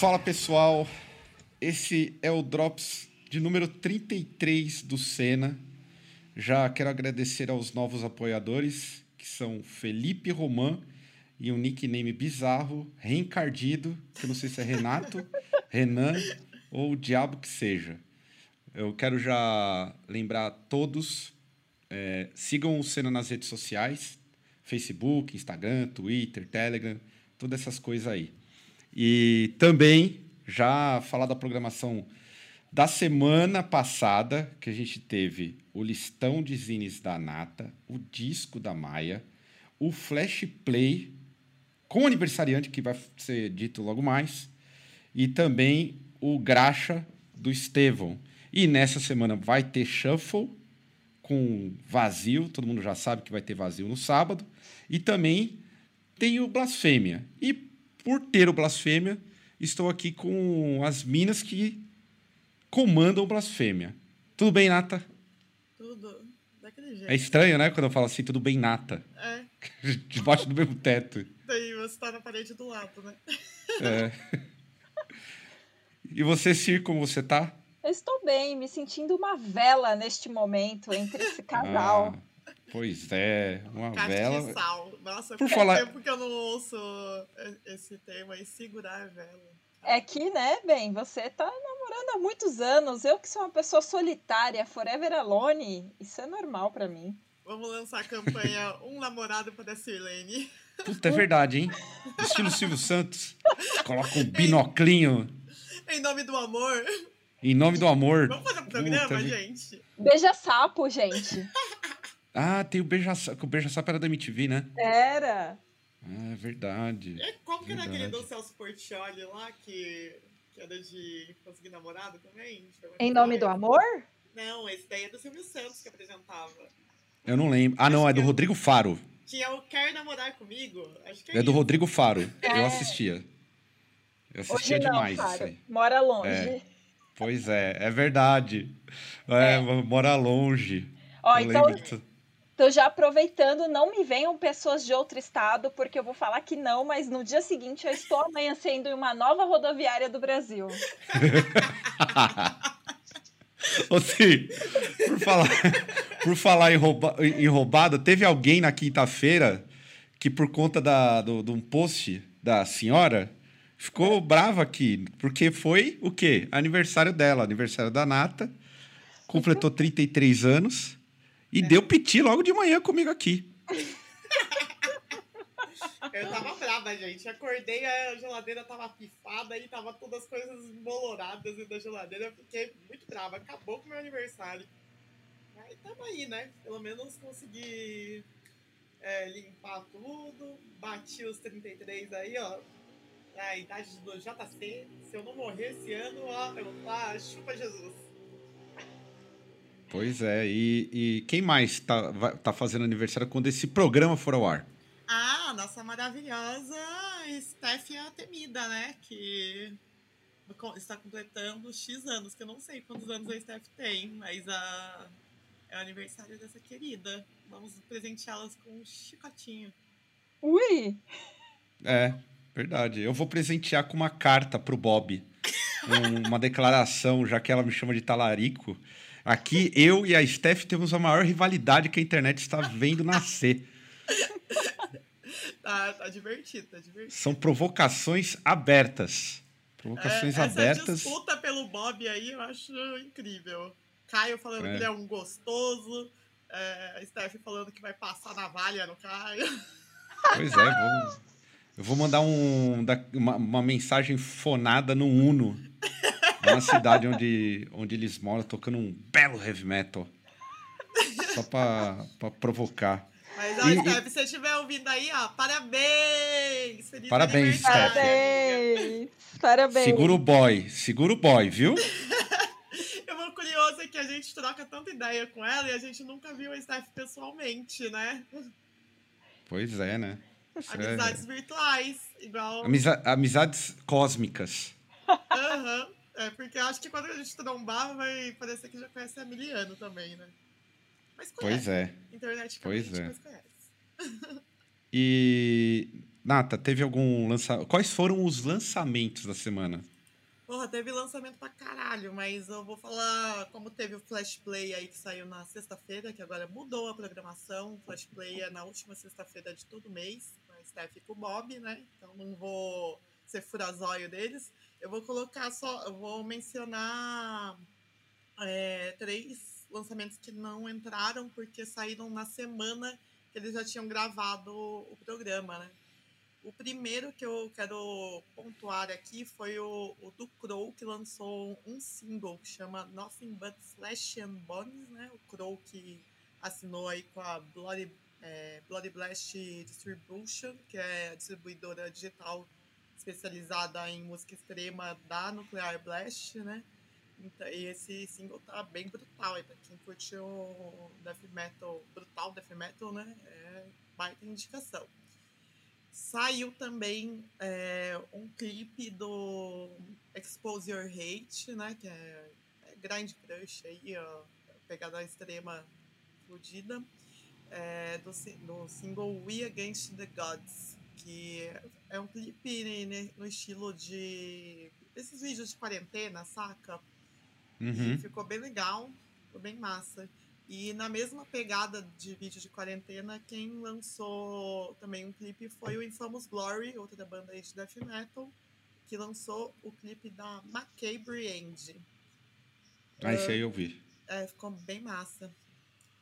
Fala pessoal, esse é o Drops de número 33 do Senna. Já quero agradecer aos novos apoiadores, que são Felipe Roman e um nickname bizarro, Reencardido, que eu não sei se é Renato, Renan ou o diabo que seja. Eu quero já lembrar a todos, é, sigam o Senna nas redes sociais, Facebook, Instagram, Twitter, Telegram, todas essas coisas aí. E também já falar da programação da semana passada, que a gente teve o listão de zines da Nata, o disco da Maia, o Flash Play com o aniversariante, que vai ser dito logo mais, e também o Graxa do Estevão. E nessa semana vai ter Shuffle com vazio, todo mundo já sabe que vai ter vazio no sábado, e também tem o Blasfêmia. E por ter o Blasfêmia, estou aqui com as minas que comandam o Blasfêmia. Tudo bem, Nata? Tudo. Daquele jeito. É estranho, né? Quando eu falo assim, tudo bem, Nata. É. Debaixo do mesmo teto. Daí você tá na parede do lado, né? É. E você, Cir, como você tá? Eu estou bem, me sentindo uma vela neste momento entre esse casal. Ah, pois é, uma Caixa vela. de sal. Nossa, Por faz falar- tempo que eu não ouço esse tema aí, segurar a vela. É que, né, bem, você tá namorando há muitos anos. Eu que sou uma pessoa solitária, forever alone, isso é normal pra mim. Vamos lançar a campanha Um Namorado para a Sirlene. Puta, é verdade, hein? Estilo Silvio Santos. Coloca um binoclinho Em nome do amor. em nome do amor. Vamos fazer um programa, Puta, gente? Beija sapo, gente. Ah, tem o Beija-Sapo. O Beija-Sapo era da MTV, né? Era. Ah, é verdade. É, como que era aquele do Celso Portioli lá, que, que era de conseguir namorado também? Eu Em nome do amor? Não, esse daí é do Silvio Santos que apresentava. Eu não lembro. Ah, não, é do Rodrigo Faro. Tinha o Quer Namorar Comigo? Acho que é, É do isso. Rodrigo Faro. Eu É. assistia. Eu Hoje assistia não, demais isso cara. aí. Mora longe. É. Pois é, é verdade. É, mora longe. Ó, Eu então, lembro tô já aproveitando, não me venham pessoas de outro estado, porque eu vou falar que não, mas no dia seguinte eu estou amanhecendo em uma nova rodoviária do Brasil. Ô, Cir, por falar, por falar em, rouba, em roubada, teve alguém na quinta-feira que, por conta da, do, de um post da senhora, ficou brava aqui, porque foi o quê? Aniversário dela, aniversário da Nata, completou 33 anos e deu piti logo de manhã comigo aqui. Eu tava brava, gente. Acordei, a geladeira tava pifada e tava todas as coisas emboloradas dentro da geladeira. Eu fiquei muito brava. Acabou com o meu aniversário. Mas tamo aí, né? Pelo menos consegui é, limpar tudo. Bati os 33 aí, ó. A idade do JC. Se eu não morrer esse ano, ó, eu tá, chupa Jesus. Pois é, e, e quem mais tá, vai- tá fazendo aniversário quando esse programa for ao ar? Ah, nossa maravilhosa Steph Temida, né? Que está completando X anos, que eu não sei quantos anos a Steph tem, mas a... é o aniversário dessa querida. Vamos presenteá-las com um chicotinho. Ui! É, verdade. Eu vou presentear com uma carta pro Bob. Um- uma declaração, já que ela me chama de talarico. Aqui, eu e a Steph temos a maior rivalidade que a internet está vendo nascer. Tá, tá divertido, tá divertido. São provocações abertas. Provocações É, essa abertas. disputa pelo Bob aí eu acho incrível. Caio falando É. que ele é um gostoso. É, a Steph falando que vai passar navalha no Caio. Pois é, vou, eu vou mandar um, uma, uma mensagem fonada no Uno. Na cidade onde, onde eles moram, tocando um belo heavy metal. Só pra, pra provocar. Mas, ó, E- Steph, se você estiver ouvindo aí, ó, parabéns! Feliz Parabéns, Steph. Parabéns! Parabéns! Segura o boy, segura o boy, viu? Eu vou curioso é que a gente troca tanta ideia com ela e a gente nunca viu a Steph pessoalmente, né? Pois é, né? Isso é- Amizades virtuais, igual. Amiza- Amizades cósmicas. Aham. É, porque eu acho que quando a gente trombar, vai parecer que já conhece a Miliano também, né? Mas conhece. Pois é. Internet Pois é. mas conhece. E. Nata, teve algum lançamento. Quais foram os lançamentos da semana? Porra, teve lançamento pra caralho, mas eu vou falar como teve o Flash Play aí que saiu na sexta-feira, que agora mudou a programação. O Flash Play é na última sexta-feira de todo mês, com a Steph e com o Bob, né? Então não vou ser furazóio deles. Eu vou colocar só, eu vou mencionar é, três lançamentos que não entraram porque saíram na semana que eles já tinham gravado o programa, né? O primeiro que eu quero pontuar aqui foi o, o do Crow, que lançou um single que chama Nothing But Flesh and Bones, né? O Crow que assinou aí com a Bloody, é, Bloody Blast Distribution, que é a distribuidora digital especializada em música extrema da Nuclear Blast, né? Então, e esse single tá bem brutal aí, pra quem curtiu death metal, brutal death metal, né? É baita indicação. Saiu também é, um clipe do Expose Your Hate, né? Que é, é Grind Crush aí, ó, pegada extrema fodida. É, do, do single We Against the Gods, que é um clipe né, no estilo de. esses vídeos de quarentena, saca? Uhum. Ficou bem legal, ficou bem massa. E na mesma pegada de vídeo de quarentena, quem lançou também um clipe foi o Infamous Glory, outra banda aí de death metal, que lançou o clipe da Macabre End. Ah, esse aí eu vi. É, ficou bem massa.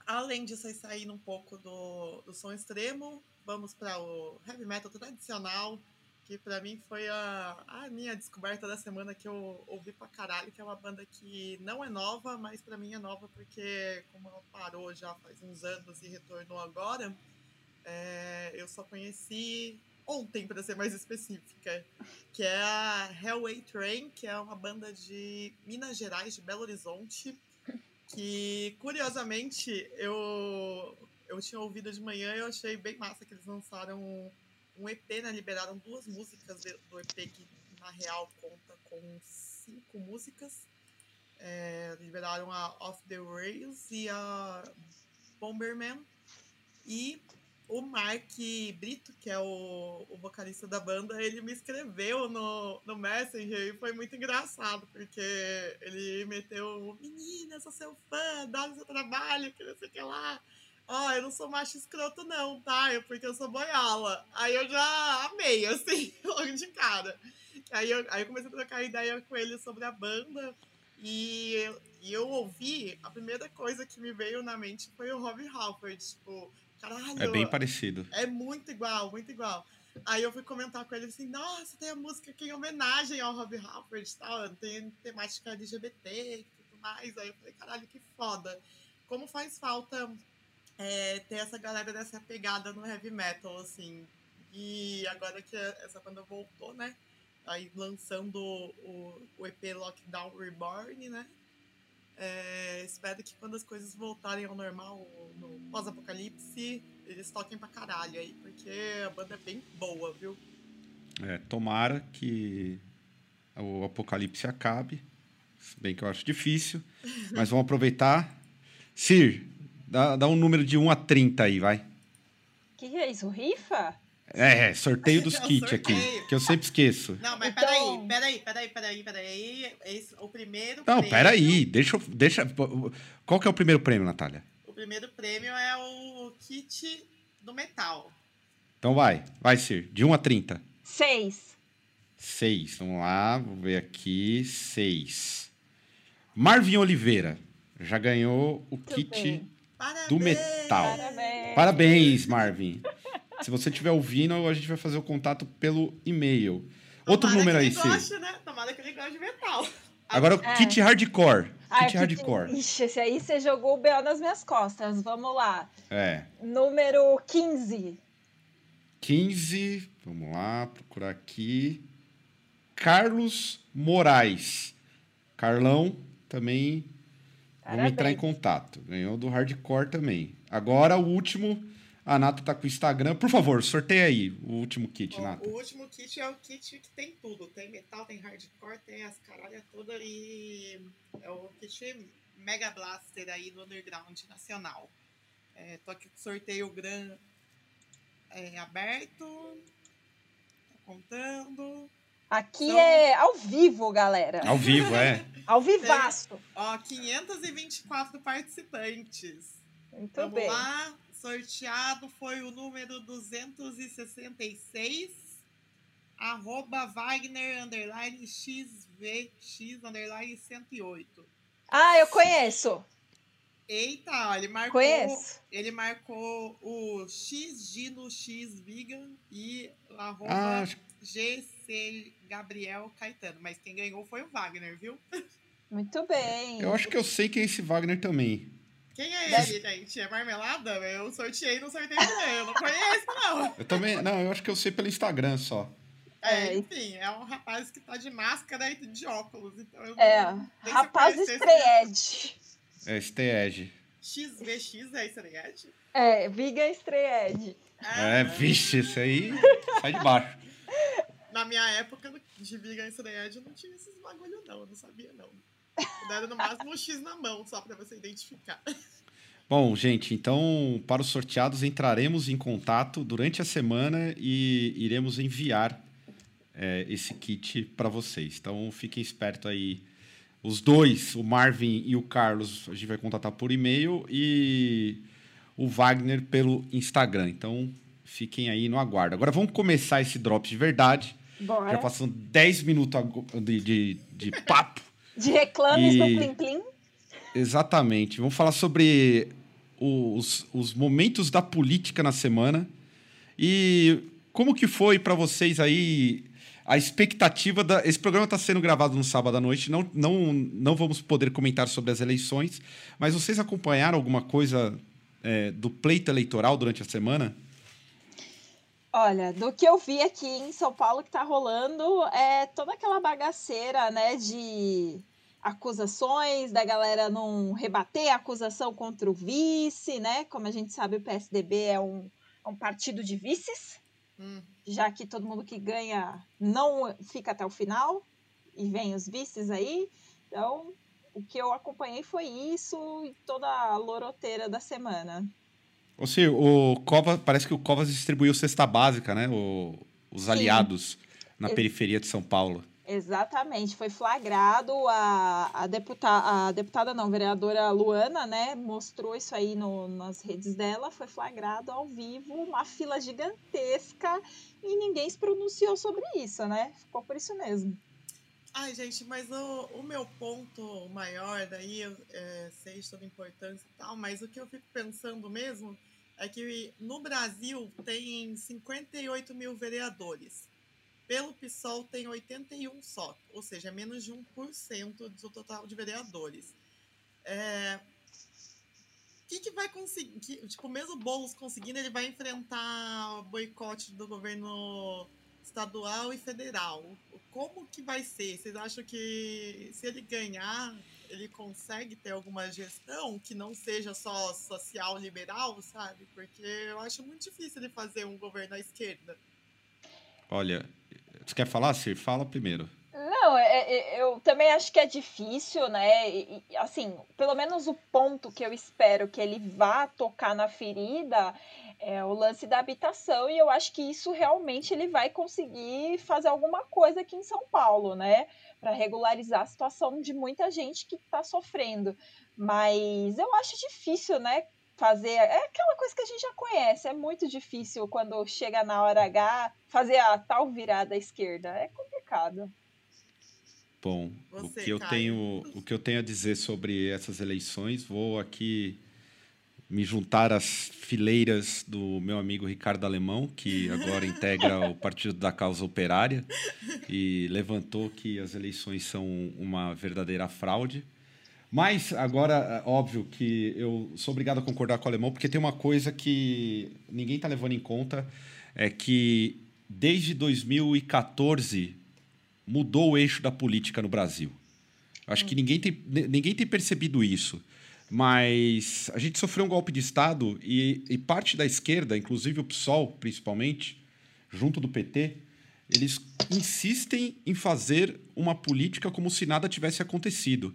Além disso, aí saindo um pouco do, do som extremo, vamos para o heavy metal tradicional, que pra mim foi a, a minha descoberta da semana que eu ouvi pra caralho, que é uma banda que não é nova, mas pra mim é nova porque, como ela parou já faz uns anos e retornou agora, é, eu só conheci ontem, pra ser mais específica, que é a Hellway Train, que é uma banda de Minas Gerais, de Belo Horizonte, que curiosamente eu eu tinha ouvido de manhã e eu achei bem massa que eles lançaram um EP, né? Liberaram duas músicas do EP que na real conta com cinco músicas. É, liberaram a Off the Rails e a Bomberman. E o Mark Brito, que é o, o vocalista da banda, ele me escreveu no, no Messenger e foi muito engraçado, porque ele meteu, menina, sou seu fã, adoro seu trabalho, que não sei o que lá. Ó, eu não sou macho escroto não, tá? É porque eu sou boiola. Aí eu já amei, assim, logo de cara. Aí eu, aí eu comecei a trocar ideia com ele sobre a banda. E eu, e eu ouvi, a primeira coisa que me veio na mente foi o Rob Halford. Tipo, caralho, É bem parecido. é muito igual, muito igual. Aí eu fui comentar com ele assim, nossa, tem a música aqui em homenagem ao Rob Halford e tal, tem temática LGBT e tudo mais. Aí eu falei, caralho, que foda. Como faz falta é, ter essa galera dessa pegada no heavy metal, assim. E agora que essa banda voltou, né? Aí lançando o, o EP Lockdown Reborn, né? É, espero que quando as coisas voltarem ao normal, no pós-apocalipse, eles toquem pra caralho aí, porque a banda é bem boa, viu? É, tomara que o apocalipse acabe. Se bem que eu acho difícil. Mas vamos aproveitar. Sir, dá, dá um número de 1 a 30 aí, vai. que, que é isso? Rifa? É, é, sorteio dos É kits aqui, que eu sempre esqueço. Não, mas Então- peraí, peraí, peraí, peraí, peraí. Esse, o primeiro Não, prêmio- peraí, deixa eu. Deixa, qual que é o primeiro prêmio, Natália? O primeiro prêmio é o kit do metal. Então vai, vai, Sir, de 1 a 30. Seis. 6, vamos lá, vou ver aqui. 6. Marvin Oliveira já ganhou o Muito kit bem. Parabéns! do metal. Parabéns. Parabéns, Marvin. Se você estiver ouvindo, a gente vai fazer o contato pelo e-mail. Outro número aí, Cir. goste, né? Tomara que ele goste de metal. Agora o É. kit hardcore. Ah, Kit hardcore. Ixi, esse aí você jogou o B.O. nas minhas costas. Vamos lá. É. Número 15. 15. Vamos lá, procurar aqui. Carlos Moraes. Carlão também. Vamos entrar em Parabéns. contato. Ganhou do hardcore também. Agora o último. A Nata tá com o Instagram. Por favor, sorteia aí o último kit, Ó, Nata. o último kit é o kit que tem tudo. Tem metal, tem hardcore, tem as caralhas todas e é o kit Mega Blaster aí do Underground Nacional. É, tô aqui com o sorteio gran, é, aberto. Tô contando. Aqui Então- é ao vivo, galera. Ao vivo, é. Ao vivaço. Ó, 524 participantes. Muito Vamos bem. lá. Sorteado foi o número 266. Arroba Wagner underline XVX underline 108. Ah, eu conheço. Eita, ele marcou. Conheço. Ele marcou o XG no X Vegan e arroba Ah, acho- GC Gabriel Caetano. Mas quem ganhou foi o Wagner, viu? Muito bem. eu acho que eu sei quem é esse Wagner também. Quem é ele, gente? É marmelada? Eu sorteei no sorteio também. Eu não conheço, não. Eu também. Não, eu acho que eu sei pelo Instagram só. É, É, enfim, é um rapaz que tá de máscara e de óculos. Então eu É, não- rapaz Edge. É Steed. XVX é isso, né? É, Vegan Stray Edge. É, vixe, esse aí sai de baixo. Na minha época de Vegan Thread não tinha esses bagulho, não. Eu não sabia, não. Era no máximo um X na mão, só pra você identificar. Bom, gente, então para os sorteados entraremos em contato durante a semana e iremos enviar é, esse kit para vocês. Então fiquem espertos aí. Os dois, o Marvin e o Carlos, a gente vai contatar por e-mail e o Wagner pelo Instagram. Então fiquem aí no aguardo. Agora vamos começar esse drop de verdade. Bora. Já passando 10 minutos de, de, de papo. De reclames E- do Plim Plim. Exatamente. Vamos falar sobre os, os momentos da política na semana e como que foi para vocês aí a expectativa da. Esse programa está sendo gravado no sábado à noite. Não, não, não vamos poder comentar sobre as eleições, mas vocês acompanharam alguma coisa é, do pleito eleitoral durante a semana? Olha, do que eu vi aqui em São Paulo que tá rolando é toda aquela bagaceira, né, de acusações, da galera não rebater a acusação contra o vice, né? Como a gente sabe, o PSDB é um, é um partido de vices, Hum. já que todo mundo que ganha não fica até o final e vem os vices aí. Então, o que eu acompanhei foi isso e toda a loroteira da semana. Ou seja, o Covas, parece que o Covas distribuiu cesta básica, né? O- os Sim. aliados na Ex- periferia de São Paulo. Exatamente, foi flagrado a, a, deputa, a deputada, não, vereadora Luana, né, mostrou isso aí no, nas redes dela, foi flagrado ao vivo, uma fila gigantesca e ninguém se pronunciou sobre isso, né? Ficou por isso mesmo. Ai, gente, mas o, o meu ponto maior daí, eu é, sei a importância e tal, mas o que eu fico pensando mesmo é que no Brasil tem 58 mil vereadores. Pelo PSOL tem 81 só, ou seja, menos de 1% do total de vereadores. É, o que, que vai conseguir? que- tipo, mesmo o Boulos conseguindo, ele vai enfrentar o boicote do governo estadual e federal. Como que vai ser? Vocês acham que se ele ganhar, ele consegue ter alguma gestão que não seja só social liberal, sabe? Porque eu acho muito difícil ele fazer um governo à esquerda. Olha, você quer falar, Cir? Fala primeiro. Não, é- é- eu também acho que é difícil, né? E, assim, pelo menos o ponto que eu espero que ele vá tocar na ferida é o lance da habitação, e eu acho que isso realmente ele vai conseguir fazer alguma coisa aqui em São Paulo, né? Para regularizar a situação de muita gente que está sofrendo. Mas eu acho difícil, né? Fazer. É aquela coisa que a gente já conhece. É muito difícil quando chega na hora H fazer a tal virada à esquerda. É complicado. Bom, Você, o que eu Caio. tenho, o que eu tenho a dizer sobre essas eleições, vou aqui me juntar às fileiras do meu amigo Ricardo Alemão, que agora integra o Partido da Causa Operária e levantou que as eleições são uma verdadeira fraude. Mas agora, é óbvio que eu sou obrigado a concordar com o Alemão, porque tem uma coisa que ninguém está levando em conta, é que desde 2014 mudou o eixo da política no Brasil. Acho que ninguém tem, ninguém tem percebido isso. Mas a gente sofreu um golpe de Estado e, e parte da esquerda, inclusive o PSOL, principalmente, junto do PT, eles insistem em fazer uma política como se nada tivesse acontecido.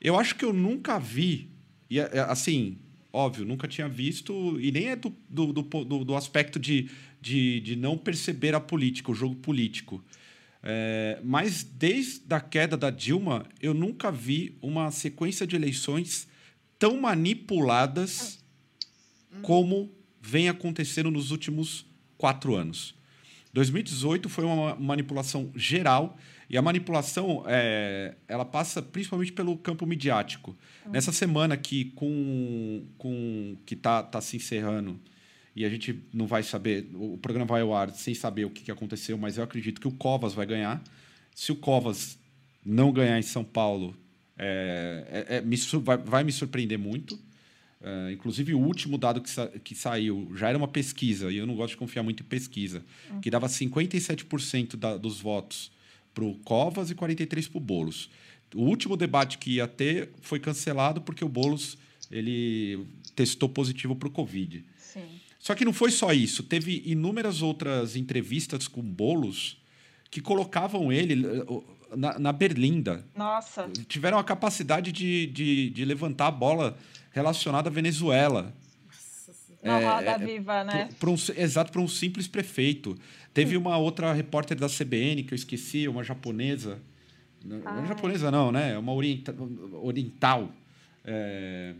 Eu acho que eu nunca vi, e é, é, assim, óbvio, nunca tinha visto, e nem é do, do, do, do aspecto de, de, de não perceber a política, o jogo político. É, mas desde a queda da Dilma, eu nunca vi uma sequência de eleições tão manipuladas como vem acontecendo nos últimos quatro anos. 2018 foi uma manipulação geral e a manipulação é, ela passa principalmente pelo campo midiático. Uhum. Nessa semana que com, com que está tá se encerrando e a gente não vai saber, o programa vai ao ar sem saber o que, que aconteceu, mas eu acredito que o Covas vai ganhar. Se o Covas não ganhar em São Paulo, é, é, é, me, vai, vai, me surpreender muito. É, inclusive, o último dado que, sa que saiu já era uma pesquisa, e eu não gosto de confiar muito em pesquisa, uhum. que dava 57% da, dos votos para o Covas e 43% para o Boulos. O último debate que ia ter foi cancelado porque o Boulos ele testou positivo para o Covid. Sim. Só que não foi só isso. Teve inúmeras outras entrevistas com Boulos que colocavam ele na, na Berlinda. Nossa. Tiveram a capacidade de, de, de levantar a bola relacionada à Venezuela. Na é, roda é, viva, né? Pra, um, exato, para um simples prefeito. Teve uma outra repórter da CBN, que eu esqueci, uma japonesa. Ah. Não é japonesa, não, né? É uma orienta, oriental. É,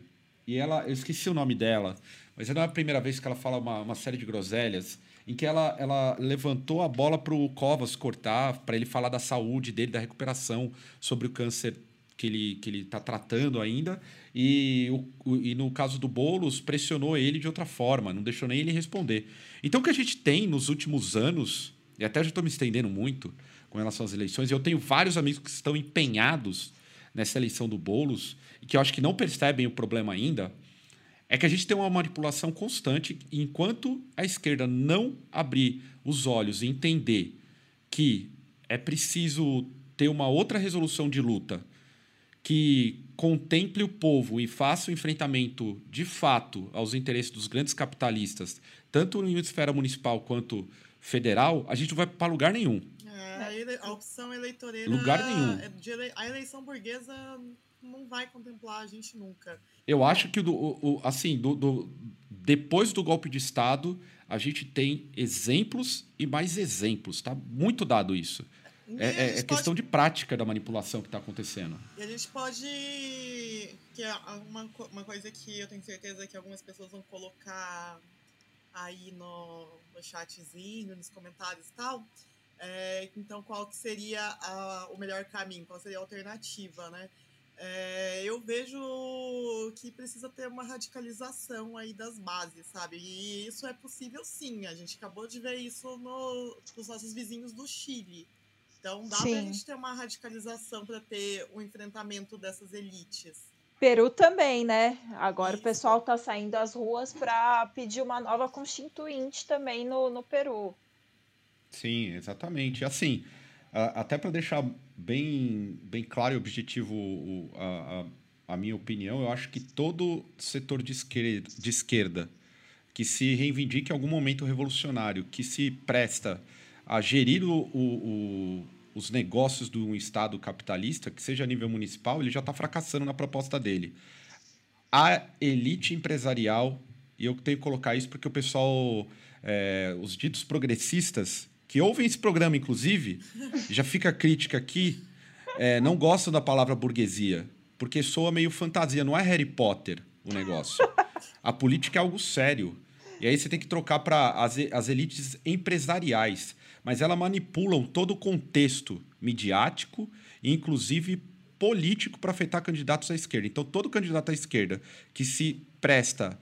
e ela, eu esqueci o nome dela, mas não é a primeira vez que ela fala uma, uma série de groselhas em que ela, ela levantou a bola para o Covas cortar, para ele falar da saúde dele, da recuperação, sobre o câncer que ele que ele está tratando ainda. E, o, e no caso do Boulos, pressionou ele de outra forma, não deixou nem ele responder. Então, o que a gente tem nos últimos anos, e até já estou me estendendo muito com relação às eleições, eu tenho vários amigos que estão empenhados nessa eleição do Boulos, e que eu acho que não percebem o problema ainda, é que a gente tem uma manipulação constante enquanto a esquerda não abrir os olhos e entender que é preciso ter uma outra resolução de luta que contemple o povo e faça o enfrentamento de fato aos interesses dos grandes capitalistas, tanto em esfera municipal quanto federal, a gente não vai para lugar nenhum. É, a opção eleitoreira. Lugar nenhum. É a eleição burguesa não vai contemplar a gente nunca. Eu acho que do, o, assim, do, do, depois do golpe de Estado, a gente tem exemplos e mais exemplos. Tá muito dado isso. É, é, é questão de prática da manipulação que está acontecendo. E a gente pode. Que é uma, uma coisa que eu tenho certeza que algumas pessoas vão colocar aí no, no chatzinho, nos comentários e tal. É, então, qual que seria a, o melhor caminho? Qual seria a alternativa, né? É, eu vejo que precisa ter uma radicalização aí das bases, sabe? E isso é possível sim. A gente acabou de ver isso no, nos nossos vizinhos do Chile. Então dá sim. pra gente ter uma radicalização para ter o um enfrentamento dessas elites. Peru também, né? Agora isso. o pessoal tá saindo às ruas para pedir uma nova constituinte também no, no Peru. Sim, exatamente. Assim, até para deixar bem, bem claro e objetivo a, a, a, minha opinião, eu acho que todo setor de esquerda, de esquerda que se reivindique em algum momento revolucionário, que se presta a gerir o, o, o, os negócios de um Estado capitalista, que seja a nível municipal, ele já está fracassando na proposta dele. A elite empresarial, e eu tenho que colocar isso porque o pessoal, é, os ditos progressistas, que ouvem esse programa, inclusive, já fica a crítica aqui, é, não gostam da palavra burguesia, porque soa meio fantasia, não é Harry Potter o negócio. A política é algo sério. E aí você tem que trocar para as, as elites empresariais. Mas elas manipulam todo o contexto midiático, inclusive político, para afetar candidatos à esquerda. Então, todo candidato à esquerda que se presta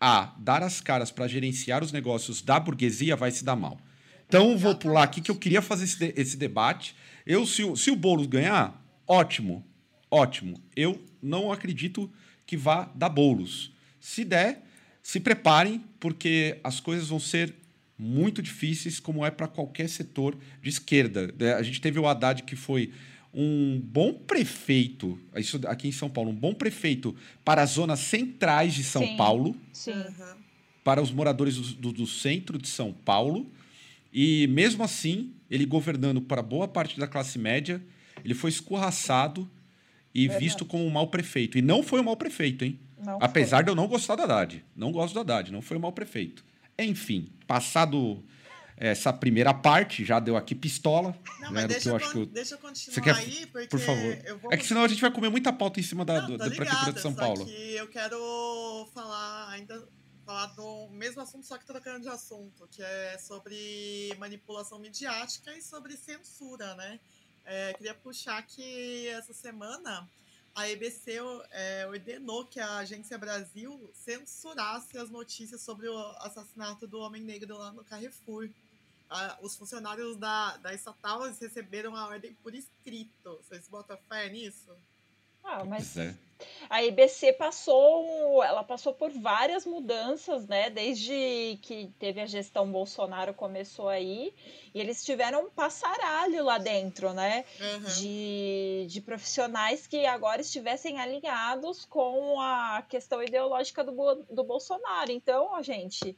a dar as caras para gerenciar os negócios da burguesia vai se dar mal. Então, vou pular aqui que eu queria fazer esse, de, esse debate. Eu, se, o, se o Boulos ganhar, ótimo, ótimo. Eu não acredito que vá dar Boulos. Se der, se preparem, porque as coisas vão ser muito difíceis, como é para qualquer setor de esquerda. A gente teve o Haddad, que foi um bom prefeito, isso aqui em São Paulo, um bom prefeito para as zonas centrais de São Sim. Paulo, Sim. Para os moradores do, do- do centro de São Paulo. E mesmo assim, ele governando para boa parte da classe média, ele foi escorraçado e Verdade. visto como um mau prefeito. E não foi um mau prefeito, hein? Não Apesar foi. de eu não gostar do Haddad. Não gosto do Haddad, não foi um mau prefeito. Enfim, passado essa primeira parte, já deu aqui pistola. Não, né, mas deixa que eu eu, acho con- que eu- deixa eu continuar Você quer- aí, porque Por favor. eu vou... É que senão a gente vai comer muita pauta em cima da, Não, do- da Prefeitura de São só Paulo. que eu quero falar ainda falar do mesmo assunto, só que trocando de assunto, que é sobre manipulação midiática e sobre censura, né? É, queria puxar que essa semana a EBC é, ordenou que a Agência Brasil censurasse as notícias sobre o assassinato do homem negro lá no Carrefour. Ah, os funcionários da, da estatal receberam a ordem por escrito. Vocês botam fé nisso? Ah, mas é. A IBC passou, ela passou por várias mudanças, né? Desde que teve a gestão Bolsonaro começou aí, e eles tiveram um passaralho lá dentro, né? Aham. De, de profissionais que agora estivessem alinhados com a questão ideológica do, do Bolsonaro. Então, ó, gente,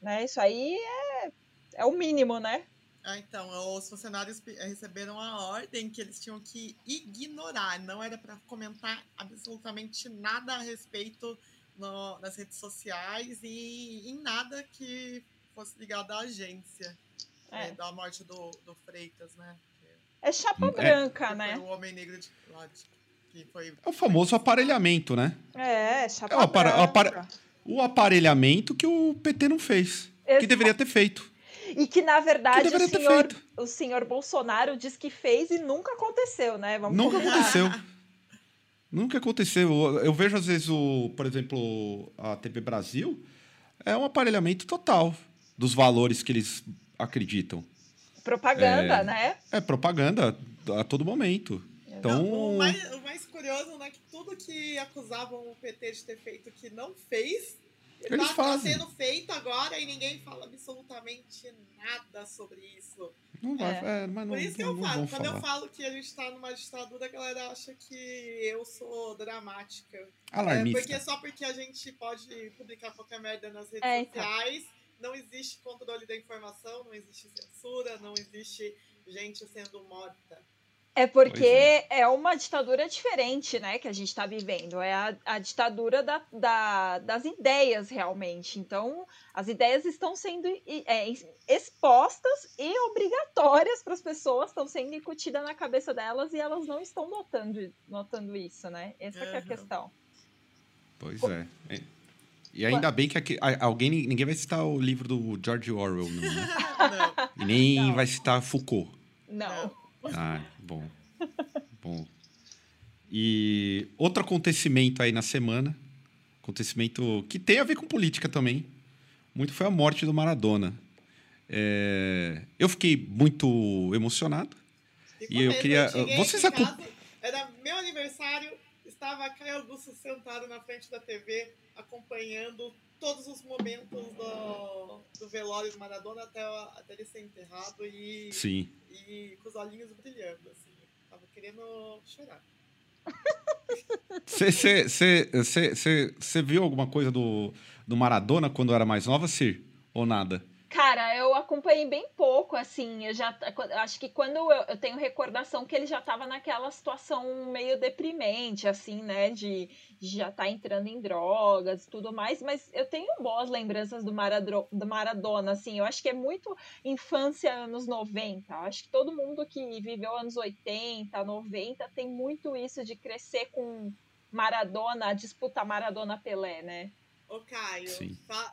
né? Isso aí é, é o mínimo, né? Ah, então, os funcionários receberam a ordem que eles tinham que ignorar, não era para comentar absolutamente nada a respeito no- nas redes sociais e em nada que fosse ligado à agência É. eh, da morte do, do Freitas, né? É chapa É. branca, Que né? O homem negro de, lá de- que foi É o famoso aparelhamento, né? É, chapa É o branca. O aparelhamento que o PT não fez. Que Exato. deveria ter feito. E que, na verdade, Que o senhor, o senhor Bolsonaro diz que fez e nunca aconteceu, né? Vamos Nunca combinar. aconteceu. Nunca aconteceu. Eu- vejo, às vezes, o, por exemplo, a TV Brasil, é um aparelhamento total dos valores que eles acreditam. Propaganda, É. né? É propaganda a todo momento. Então, Não, o, mais, o mais curioso, né, que tudo que acusavam o PT de ter feito que não fez, Eles tá, tá fazem. sendo feito agora e ninguém fala absolutamente nada sobre isso. não vai. É. é, mas não, Por isso que eu não falo, quando falar. eu falo que a gente tá numa ditadura, a galera acha que eu sou dramática. É, Alarmista. porque só porque a gente pode publicar qualquer merda nas redes É, então. sociais, não existe controle da informação, não existe censura, não existe gente sendo morta. É porque Pois é. uma ditadura diferente, né, que a gente está vivendo. É a, a ditadura da, da- das ideias, realmente. Então, as ideias estão sendo é, expostas e obrigatórias para as pessoas, estão sendo incutidas na cabeça delas e elas não estão notando, notando isso, né? Essa que é a questão. Pois é. É. E ainda bem que aqui, alguém, ninguém vai citar o livro do George Orwell, não, né? não. E nem Não. vai citar Foucault. Não. Ah, bom. Bom. E outro acontecimento aí na semana, acontecimento que tem a ver com política também, muito foi a morte do Maradona. É, eu fiquei muito emocionado. E eu queria- cheguei vocês acu- casa, Era meu aniversário, estava a Caio Augusto sentado na frente da TV, acompanhando todos os momentos do, do velório do Maradona até, até ele ser enterrado e, Sim. e com os olhinhos brilhando. Assim. Tava querendo chorar. Você viu alguma coisa do, do Maradona quando era mais nova, Sir? Ou nada? Cara, eu acompanhei bem pouco, assim, eu já acho que quando eu, eu tenho recordação que ele já tava naquela situação meio deprimente, assim, né, de, de já tá entrando em drogas e tudo mais, mas eu tenho boas lembranças do, Maradro, do Maradona, assim, eu acho que é muito infância anos 90, eu acho que todo mundo que viveu anos 80, 90 tem muito isso de crescer com Maradona, a disputa Maradona-Pelé, né? Ô, Caio,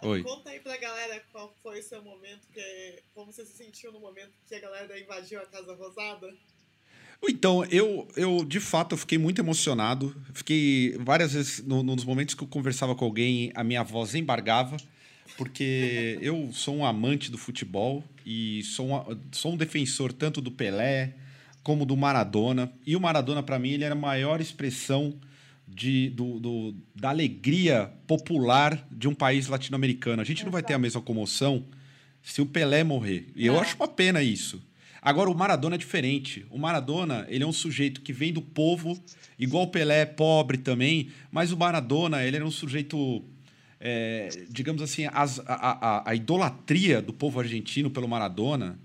Oi. conta aí pra galera qual foi o seu momento, que, como você se sentiu no momento que a galera invadiu a Casa Rosada. Então, eu, eu de fato eu fiquei muito emocionado. Fiquei várias vezes, no, nos momentos que eu conversava com alguém, a minha voz embargava, porque eu sou um amante do futebol e sou um, sou um defensor tanto do Pelé como do Maradona. E o Maradona, para mim, ele era a maior expressão de, do, do, da alegria popular de um país latino-americano. A gente Exato. não vai ter a mesma comoção se o Pelé morrer. E eu acho uma pena isso. Agora, o Maradona é diferente. O Maradona, ele é um sujeito que vem do povo, igual o Pelé é pobre também, mas o Maradona, ele era um sujeito, é, digamos assim, as, a, a, a idolatria do povo argentino pelo Maradona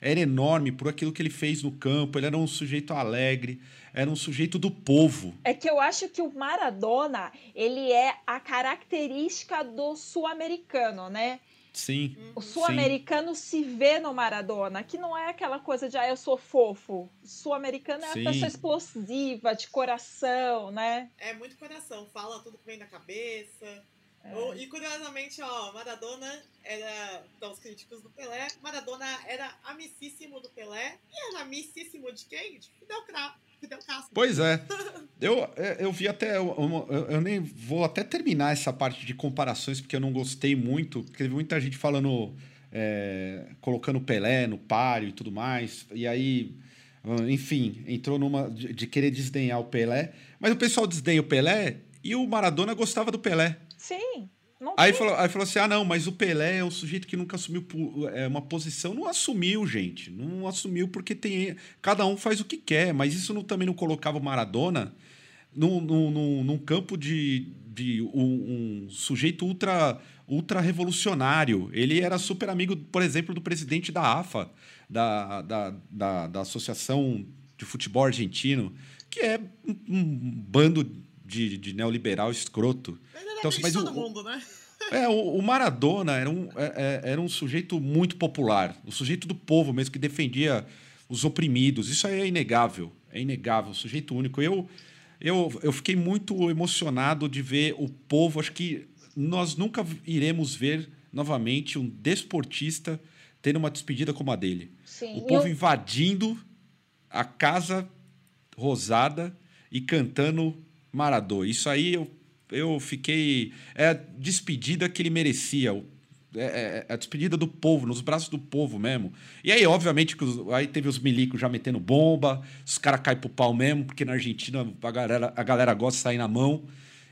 era enorme por aquilo que ele fez no campo. Ele era um sujeito alegre, era um sujeito do povo. É que eu acho que o Maradona, ele é a característica do sul-americano, né? Sim. O sul-americano se vê no Maradona, que não é aquela coisa de ah, eu sou fofo. O sul-americano é sim. a pessoa explosiva, de coração, né? É muito coração, fala tudo que vem da cabeça. É. E curiosamente, ó, Maradona era, então, os críticos do Pelé, Maradona era amicíssimo do Pelé e era amicíssimo de quem? De Fidel Castro. Pois é. Eu, é, eu vi até. Eu, eu, nem vou até terminar essa parte de comparações, porque eu não gostei muito. Porque teve muita gente falando. É, colocando Pelé no páreo e tudo mais. E aí, enfim, entrou numa de, de querer desdenhar o Pelé. Mas o pessoal desdenha o Pelé e o Maradona gostava do Pelé. Sim. Aí falou, aí falou assim: ah, não, mas o Pelé é um sujeito que nunca assumiu é, uma posição. Não assumiu, gente. Não assumiu porque tem. Cada um faz o que quer, mas isso não, também não colocava o Maradona num, num, num campo de, de um, um, sujeito ultra, ultra revolucionário. Ele era super amigo, por exemplo, do presidente da AFA, da, da, da, da Associação de Futebol Argentino, que é um, um bando de, de neoliberal escroto. Então, assim, mas todo o, mundo, né? É, o, o Maradona era um, é, é, era um sujeito muito popular, o um sujeito do povo mesmo, que defendia os oprimidos. Isso aí é inegável, é inegável, um sujeito único. Eu, eu, eu fiquei muito emocionado de ver o povo. Acho que nós nunca iremos ver novamente um desportista tendo uma despedida como a dele. Sim, o povo eu... invadindo a casa rosada e cantando Maradona. Isso aí eu, eu fiquei. É a despedida que ele merecia. É, é, é, a despedida do povo, nos braços do povo mesmo. E aí, obviamente, que os, aí teve os milicos já metendo bomba, os caras caem pro pau mesmo, porque na Argentina a galera, a galera gosta de sair na mão.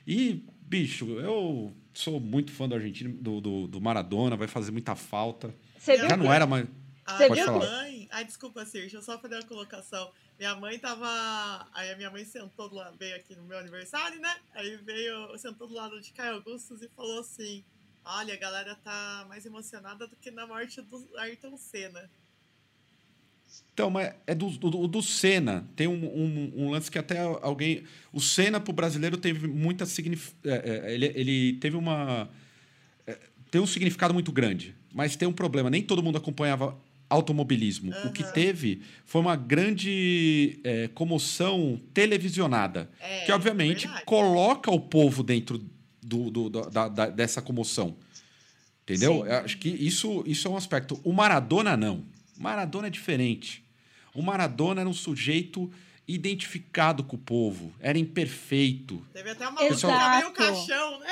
E, bicho, eu sou muito fã do Argentina, do, do, do Maradona, vai fazer muita falta. Você já não era mais. A Pode minha falar. mãe. Ai, desculpa, Sérgio, só fazer uma colocação. Minha mãe tava. Aí a minha mãe sentou do lado, veio aqui no meu aniversário, né? Aí veio, sentou do lado de Caio Augustus e falou assim: Olha, a galera tá mais emocionada do que na morte do Ayrton Senna. Então, mas é do, do, do Senna. Tem um, um, um, lance que até alguém. O Senna pro brasileiro teve muita significação. É, é, ele, ele teve uma. É, tem um significado muito grande. Mas tem um problema. Nem todo mundo acompanhava automobilismo. Uhum. O que teve foi uma grande é, comoção televisionada, é, que obviamente verdade. coloca o povo dentro do, do, do da, da, dessa comoção. Entendeu? Acho que isso, isso é um aspecto. O Maradona não. O Maradona é diferente. O Maradona era um sujeito identificado com o povo, era imperfeito. Teve até uma pessoal... que abriu o caixão, né?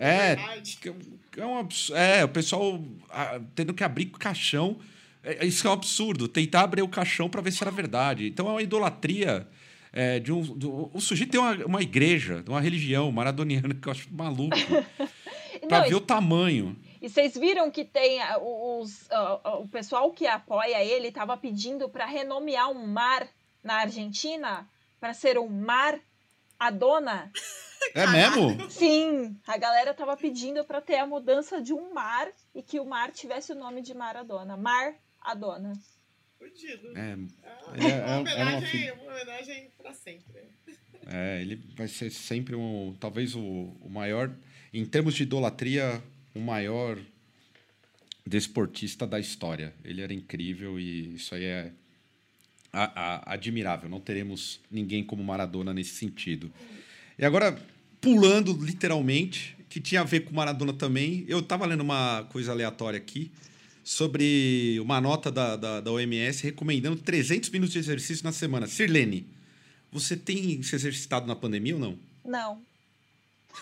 É, é, um é, o pessoal ah, tendo que abrir o caixão. É, isso é um absurdo. Tentar abrir o caixão para ver se era verdade. Então é uma idolatria. É, de um, do, o sujeito tem uma, uma igreja, uma religião maradoniana que eu acho maluco. para ver e, o tamanho. E vocês viram que tem os, uh, o pessoal que apoia ele estava pedindo para renomear um mar na Argentina para ser um mar Adona. É mesmo? Sim, a galera tava pedindo para ter a mudança de um mar e que o mar tivesse o nome de Maradona. Mar Adona. Fudido. É, é, é, uma, homenagem, uma homenagem pra sempre. É, ele vai ser sempre um, talvez o, o maior, em termos de idolatria, o maior desportista da história. Ele era incrível e isso aí é a, a, admirável. Não teremos ninguém como Maradona nesse sentido. E agora, pulando literalmente, que tinha a ver com Maradona também. Eu estava lendo uma coisa aleatória aqui sobre uma nota da, da, da OMS recomendando 300 minutos de exercício na semana. Sirlene, você tem se exercitado na pandemia ou não? Não.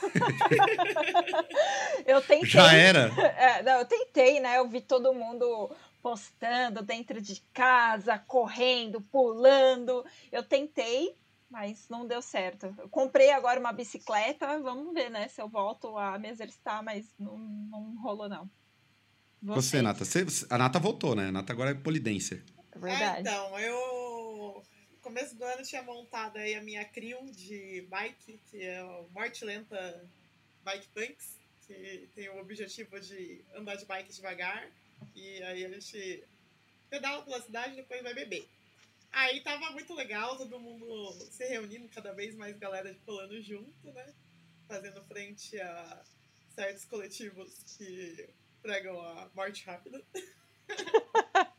eu tentei. Já era? É, não, eu tentei, né? Eu vi todo mundo postando dentro de casa, correndo, pulando. Eu tentei, mas não deu certo. Eu comprei agora uma bicicleta, vamos ver, né? Se eu volto a me exercitar, mas não, não rolou, não. Vocês. Você, Nata, você, a Nata voltou, né? A Nata agora é polidenser. É verdade. É, então, eu no começo do ano tinha montado aí a minha crew de bike, que é o Morte Lenta Bike Punks, que tem o objetivo de andar de bike devagar. E aí a gente pedala pela cidade e depois vai beber. Aí tava muito legal, todo mundo se reunindo, cada vez mais galera pulando junto, né? Fazendo frente a certos coletivos que pregam a morte rápida.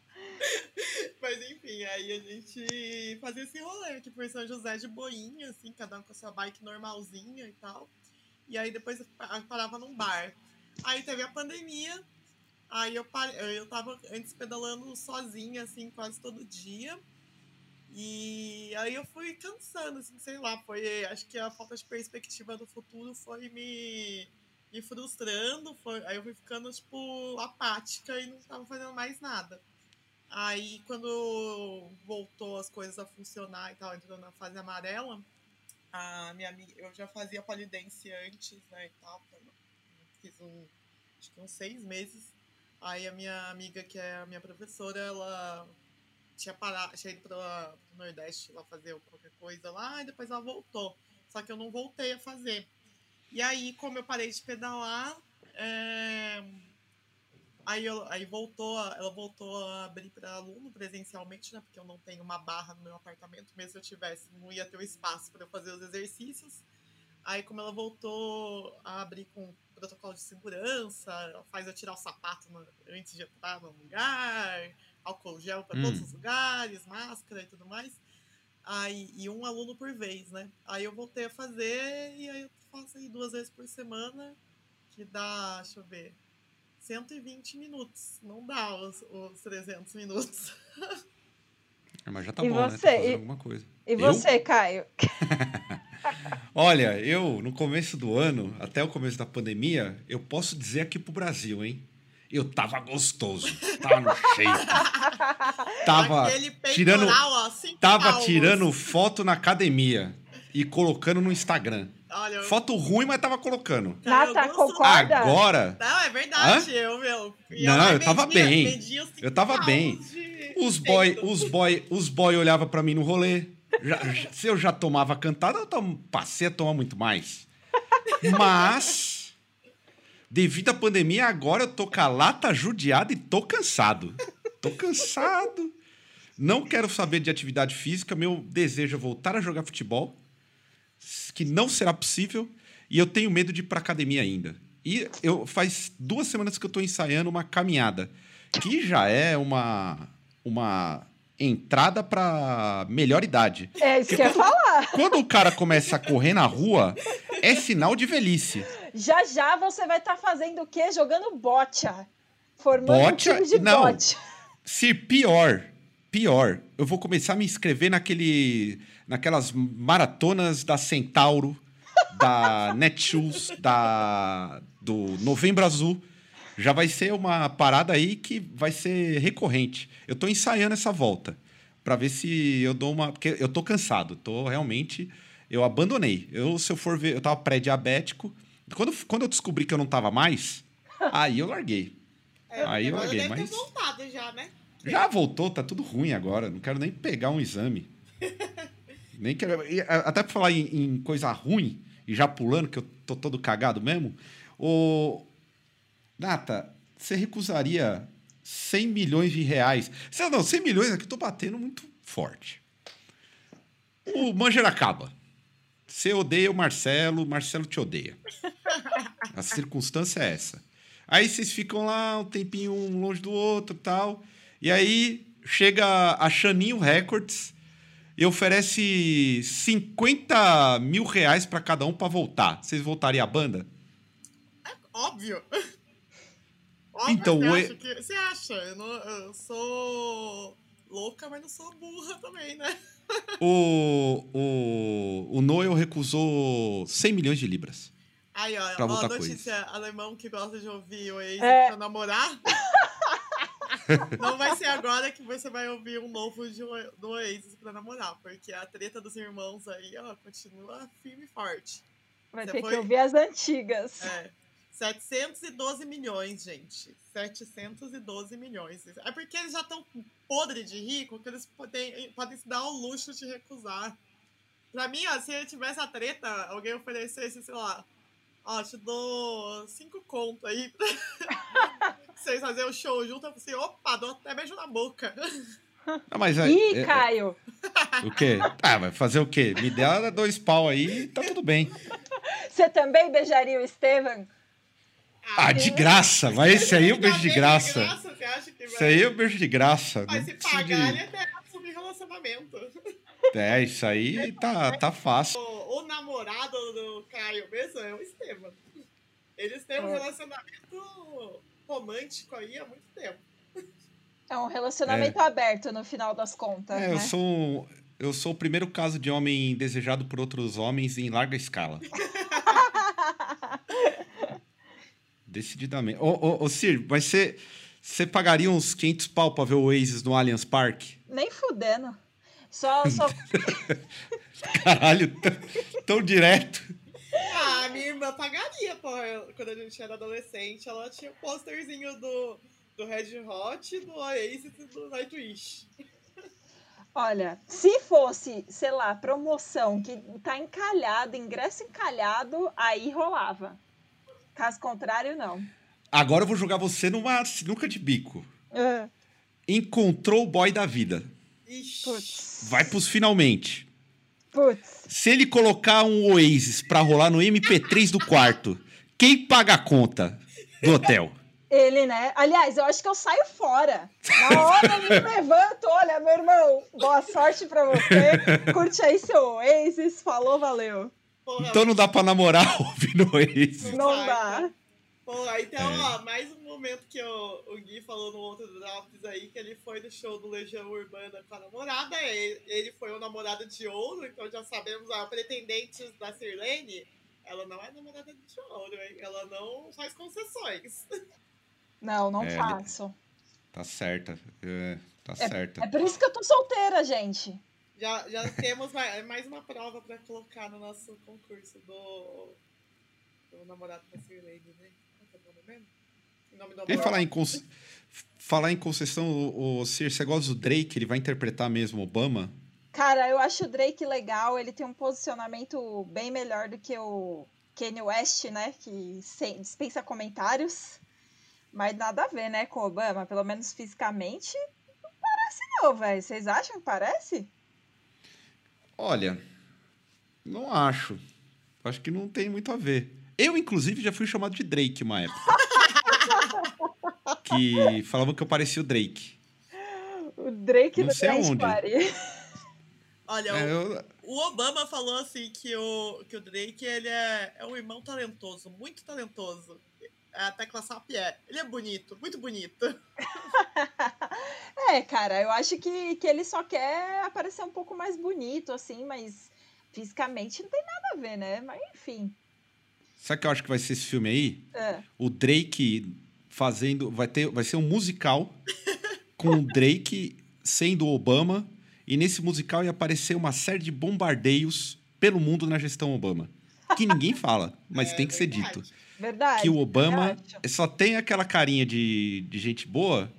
Mas enfim, aí a gente fazia esse rolê aqui por São José de boinha, assim, cada um com a sua bike normalzinha e tal. E aí depois parava num bar. Aí teve a pandemia, aí eu, eu tava antes pedalando sozinha, assim, quase todo dia. E aí eu fui cansando, assim, sei lá, foi. Acho que a falta de perspectiva do futuro foi me, me frustrando. Foi, aí eu fui ficando, tipo, apática e não tava fazendo mais nada. Aí quando voltou as coisas a funcionar e tal, entrou na fase amarela, a minha amiga, eu já fazia polidência antes, né, e tal, fiz um, acho que uns seis meses. Aí a minha amiga, que é a minha professora, ela tinha parado, tinha ido para o Nordeste lá fazer qualquer coisa lá, e depois ela voltou. Só que eu não voltei a fazer. E aí, como eu parei de pedalar, é... aí, eu, aí voltou, ela voltou a abrir para aluno presencialmente, né? Porque eu não tenho uma barra no meu apartamento, mesmo se eu tivesse, não ia ter o espaço para eu fazer os exercícios. Aí, como ela voltou a abrir com protocolo de segurança, faz eu tirar o sapato no, antes de entrar no lugar, álcool gel para hum. todos os lugares, máscara e tudo mais. Aí, e um aluno por vez, né? Aí eu voltei a fazer e aí eu faço aí duas vezes por semana, que dá, deixa eu ver, 120 minutos. Não dá os, os 300 minutos. É, mas já tá e bom, você? né? Tá e, alguma coisa. E eu? você, Caio? Olha, eu, no começo do ano, até o começo da pandemia, eu posso dizer aqui pro Brasil, hein? eu tava gostoso, tava no shape. tava tirando, ó, tava tirando foto na academia e colocando no Instagram. Olha, foto ruim, mas tava colocando. Nata, concorda? Agora. Não, é verdade. Eu, meu. Não, eu tava bem. Eu tava bem. Os boy, os boy, os boy olhava para mim no rolê. Já, se eu já tomava cantada, eu passei a tomar muito mais. Mas Devido à pandemia, agora eu tô com a lata judiada e tô cansado. Tô cansado. Não quero saber de atividade física. Meu desejo é voltar a jogar futebol, que não será possível. E eu tenho medo de ir pra academia ainda. E eu faz duas semanas que eu tô ensaiando uma caminhada, que já é uma, uma entrada para melhor idade. É isso Porque que eu ia falar. Quando o cara começa a correr na rua, é sinal de velhice. Já já você vai estar tá fazendo o quê? Jogando bocha. Formando bocha? um time de Não. bocha. Se pior, pior, eu vou começar a me inscrever naquele, naquelas maratonas da Centauro, da Netshoes, da do Novembro Azul. Já vai ser uma parada aí que vai ser recorrente. Eu tô ensaiando essa volta para ver se eu dou uma, porque eu tô cansado, tô realmente eu abandonei. Eu se eu for ver, eu tava pré-diabético, quando, quando eu descobri que eu não tava mais, aí eu larguei. É, aí eu larguei, mas. voltado já, né? Já voltou, tá tudo ruim agora. Não quero nem pegar um exame. nem quero. Até pra falar em, em, coisa ruim, e já pulando, que eu tô todo cagado mesmo. O. Nata, você recusaria 100 milhões de reais? Não, 100 milhões aqui eu tô batendo muito forte. O Manjeracaba. Você odeia o Marcelo, o Marcelo te odeia. A circunstância é essa. Aí vocês ficam lá um tempinho um longe do outro tal. E aí chega a Chaninho Records e oferece 50 mil reais para cada um para voltar. Vocês voltariam à banda? É óbvio. Óbvio, Então, você, o acha que, você acha? Eu, não- eu sou louca, mas não sou burra também, né? O, o, o Noel recusou 100 milhões de libras. Aí, ó, Pra ó notícia alemão que gosta de ouvir o ex É. pra namorar. Não vai ser agora que você vai ouvir um novo de, do Oasis pra namorar, porque a treta dos irmãos aí, ó, continua firme e forte. Vai Você ter foi- que ouvir as antigas. É. 712 milhões, gente. 712 milhões. É porque eles já estão podre de rico que eles podem, podem se dar ao luxo de recusar. Pra mim, ó, se tivesse a treta, alguém oferecesse, sei lá, ó, te dou cinco conto aí pra vocês fazerem o show junto, eu falei assim, opa, dou até beijo na boca. Não, mas aí. Ih, é- Caio, o quê? Ah, vai fazer o quê? Me dá dois pau aí, tá tudo bem. você também beijaria o Estevam? Ah, de graça. Mas esse aí é o beijo de graça. você acha que vai... Esse aí é o beijo de graça. Mas se pagar, ele até assumir relacionamento. É, isso aí tá, tá fácil. O, o namorado do Caio mesmo é o Estevam. Eles têm um É. relacionamento romântico aí há muito tempo. É um relacionamento aberto no final das contas, É, né? eu sou, eu sou o primeiro caso de homem desejado por outros homens em larga escala. Decididamente. Ô, ô, ô Sir, mas você, você pagaria uns 500 pau pra ver o Oasis no Allianz Parque? Nem fudendo. Só, só... Caralho, tão, tão direto. Ah, minha irmã pagaria, pô. Eu- Quando a gente era adolescente, ela tinha o pôsterzinho do, do Red Hot, do Oasis e do Nightwish. Olha, se fosse, sei lá, promoção que tá encalhado, ingresso encalhado, aí rolava. Caso contrário, não. Agora eu vou jogar você numa sinuca de bico. Ah, Encontrou o boy da vida. Ixi. Putz. Vai pros finalmente. Putz. Se ele colocar um Oasis pra rolar no MP3 do quarto, quem paga a conta do hotel? Ele, né? Aliás, eu acho que eu saio fora. Na hora eu me levanto, olha, meu irmão, boa sorte pra você. Curte aí seu Oasis, falou, valeu. Porra, Então não dá pra namorar ouvindo Oasis. Não vai, dá. Porra, então, É. ó, mais um momento que o, o Gui falou no outro Drops aí, que ele foi no show do Legião Urbana com a namorada. Ele, ele foi o namorado de ouro, então já sabemos a pretendente da Sirlene. Ela não é namorada de ouro, hein? Ela não faz concessões. Não, não É, faço. Tá certa. É, tá certa. É por isso que eu tô solteira, gente. Já, já temos mais, mais uma prova pra colocar no nosso concurso do, do namorado da Sirlene, né? Qual é o nome mesmo? E amor. falar em, conce- falar em concessão, o, o Sir, você gosta do Drake? Ele vai interpretar mesmo Obama? Cara, eu acho o Drake legal, ele tem um posicionamento bem melhor do que o Kanye West, né? Que sem- dispensa comentários. Mas nada a ver, né, com o Obama. Pelo menos fisicamente, não parece não, velho. Vocês acham que parece? Olha, não acho. Acho que não tem muito a ver. Eu, inclusive, já fui chamado de Drake uma época. que falavam que eu parecia o Drake. O Drake Não do sei aonde. Olha, É, o, eu- o Obama falou assim que o, que o Drake ele é, é um irmão talentoso, muito talentoso. É a tecla SAP é. Ele é bonito, muito bonito. É, cara, eu acho que, que ele só quer aparecer um pouco mais bonito, assim, mas fisicamente não tem nada a ver, né? Mas enfim. Sabe o que eu acho que vai ser esse filme aí? É. O Drake fazendo. Vai, ter, vai ser um musical com o Drake sendo o Obama. E nesse musical ia aparecer uma série de bombardeios pelo mundo na gestão Obama. Que ninguém fala, mas É tem que ser verdade. dito. Verdade. Que o Obama verdade. só tem aquela carinha de, de gente boa,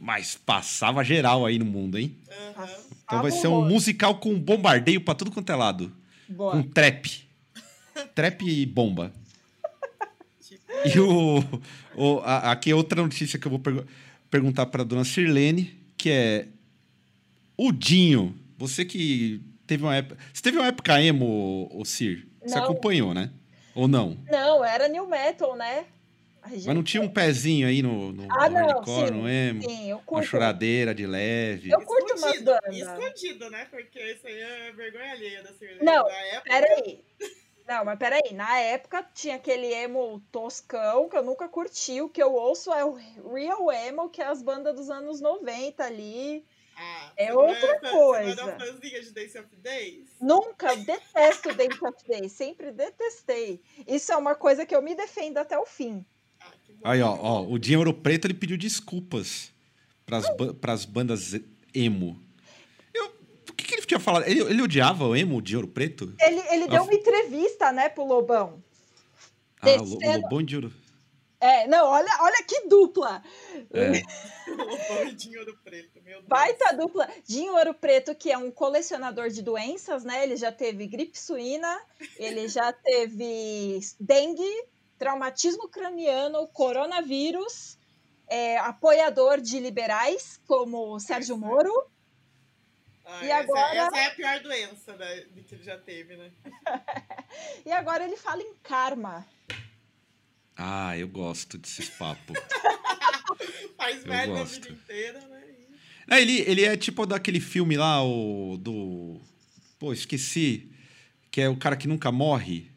mas passava geral aí no mundo, hein? Nossa, Então vai ser um musical com bombardeio pra tudo quanto é lado. Boa. Com trap. Trap e bomba. E o, o- a- aqui é outra notícia que eu vou pergu- perguntar para dona Sirlene, que é o Dinho. Você que teve uma época. Você teve uma época emo, o Sir? Você acompanhou, né? Ou não? Não, era new metal, né? Mas não tinha um pezinho aí no, no Ah, não, hardcore, sim, no emo? Sim, eu Uma curto. choradeira de leve. Eu curto umas escondido, bandas. escondido, né? Porque isso aí é vergonha alheia da Sirlene. Não, Na época, Peraí. Não, mas peraí, na época tinha aquele emo toscão que eu nunca curti, o que eu ouço é o real emo, que é as bandas dos anos 90 ali. Ah, É você não outra Você não coisa. é fãzinha de Days of Days? Nunca, detesto Date of Day, sempre detestei. Isso é uma coisa que eu me defendo até o fim. Aí, ó, ó, o Dinho Ouro Preto ele pediu desculpas pras, ba pras bandas emo. Eu, o que, que ele tinha falado? Ele, ele odiava o emo de Ouro Preto? Ele, ele deu Ah, uma entrevista, né, pro Lobão. Ah, o, o Lobão de Ouro. É, não, olha, olha que dupla. É. O Lobão e Dinho Ouro Preto, meu Deus. Baita dupla. Dinho Ouro Preto, que é um colecionador de doenças, né? Ele já teve gripe suína, ele já teve dengue, traumatismo craniano, coronavírus, é, apoiador de liberais, como Sérgio Moro. Ah, E essa, agora- essa é a pior doença né, de que ele já teve, né? E agora ele fala em karma. Ah, eu gosto desses papos. Faz Eu merda a gosto. vida inteira, né? Não, ele, ele é tipo daquele filme lá, o do. Pô, esqueci. Que é o cara que nunca morre.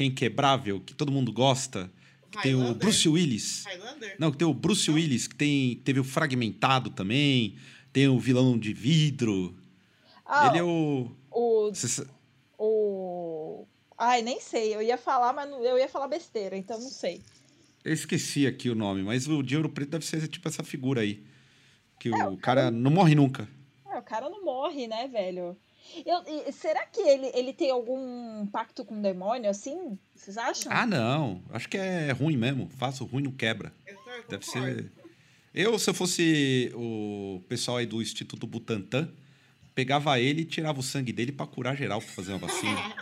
Que é inquebrável, que todo mundo gosta. Que tem o? Bruce Willis. Highlander? Não, que tem o Bruce Willis, que tem, teve o Fragmentado também. Tem o vilão de vidro. Ah, ele é o. o, cê o. Ai, nem sei. Eu ia falar, mas não- eu ia falar besteira, então não sei. Eu esqueci aqui o nome, mas o Ouro Preto deve ser tipo essa figura aí. Que É, o cara não morre nunca. Ah, o cara não morre, né, velho? Eu- será que ele, ele tem algum pacto com o demônio, assim? Vocês acham? Ah, não. Acho que é ruim mesmo. Faço ruim, não quebra. Deve ser. Eu, se eu fosse o pessoal aí do Instituto Butantan, pegava ele e tirava o sangue dele pra curar geral, pra fazer uma vacina.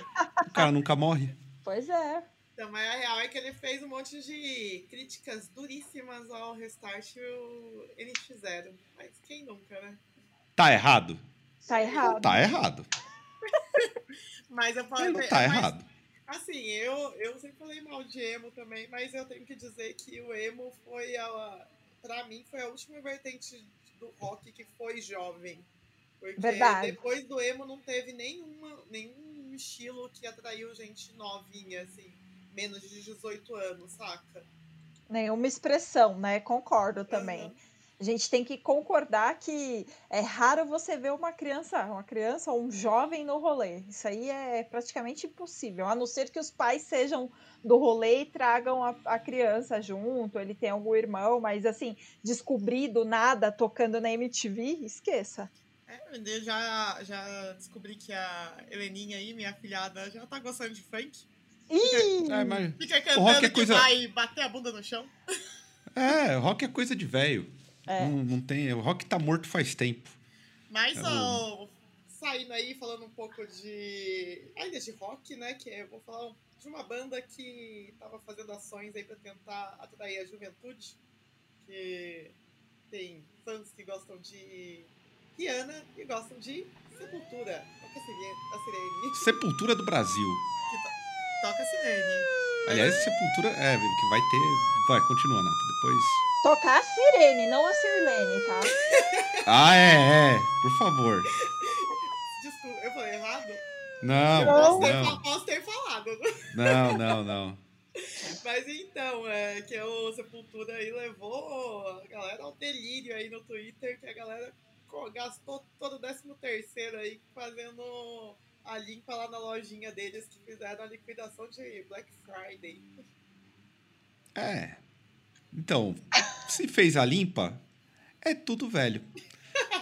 O cara nunca morre. Pois é. Então, mas a real é que ele fez um monte de críticas duríssimas ao Restart e o NX0. Mas quem nunca, né? Tá errado? Tá errado. Tá errado. Mas eu falei. não tá mas, errado. Assim, eu, eu sempre falei mal de emo também, mas eu tenho que dizer que o emo foi a. Pra mim, foi a última vertente do rock que foi jovem. Porque Verdade. depois do emo não teve nenhuma, nenhum estilo que atraiu gente novinha, assim, menos de 18 anos, saca? Nenhuma expressão, né? Concordo também. Aham. A gente tem que concordar que é raro você ver uma criança, uma criança ou um jovem no rolê. Isso aí é praticamente impossível, a não ser que os pais sejam do rolê e tragam a, a criança junto, ele tem algum irmão, mas assim, descobrir do nada tocando na MTV, esqueça. É, eu já, já descobri que a Heleninha aí, minha filhada, já tá gostando de funk. Ih! É, mas... Fica O rock cantando é que coisa- vai bater a bunda no chão. é, rock é coisa de velho. É. Não, não tem. O rock tá morto faz tempo. Mas, É ó, saindo aí, falando um pouco de. ainda de rock, né? Que eu vou falar de uma banda que tava fazendo ações aí pra tentar atrair a juventude. Que tem fãs que gostam de Rihanna e gostam de Sepultura. Toca a sirene. A sirene. Sepultura do Brasil. Toca a sirene. Aliás, Sepultura. É, que vai ter. Vai, continua, Nata. Depois. Tocar a sirene, não a Sirlene, tá? Ah, é, é. Por favor. Desculpa, eu falei errado? Não, Não. Posso ter, não. posso ter falado. Não, não, não. Mas então, é que o Sepultura aí levou a galera ao delírio aí no Twitter, que a galera gastou todo o 13 terceiro aí fazendo a limpa lá na lojinha deles que fizeram a liquidação de Black Friday. É. Então, se fez a limpa, é tudo velho.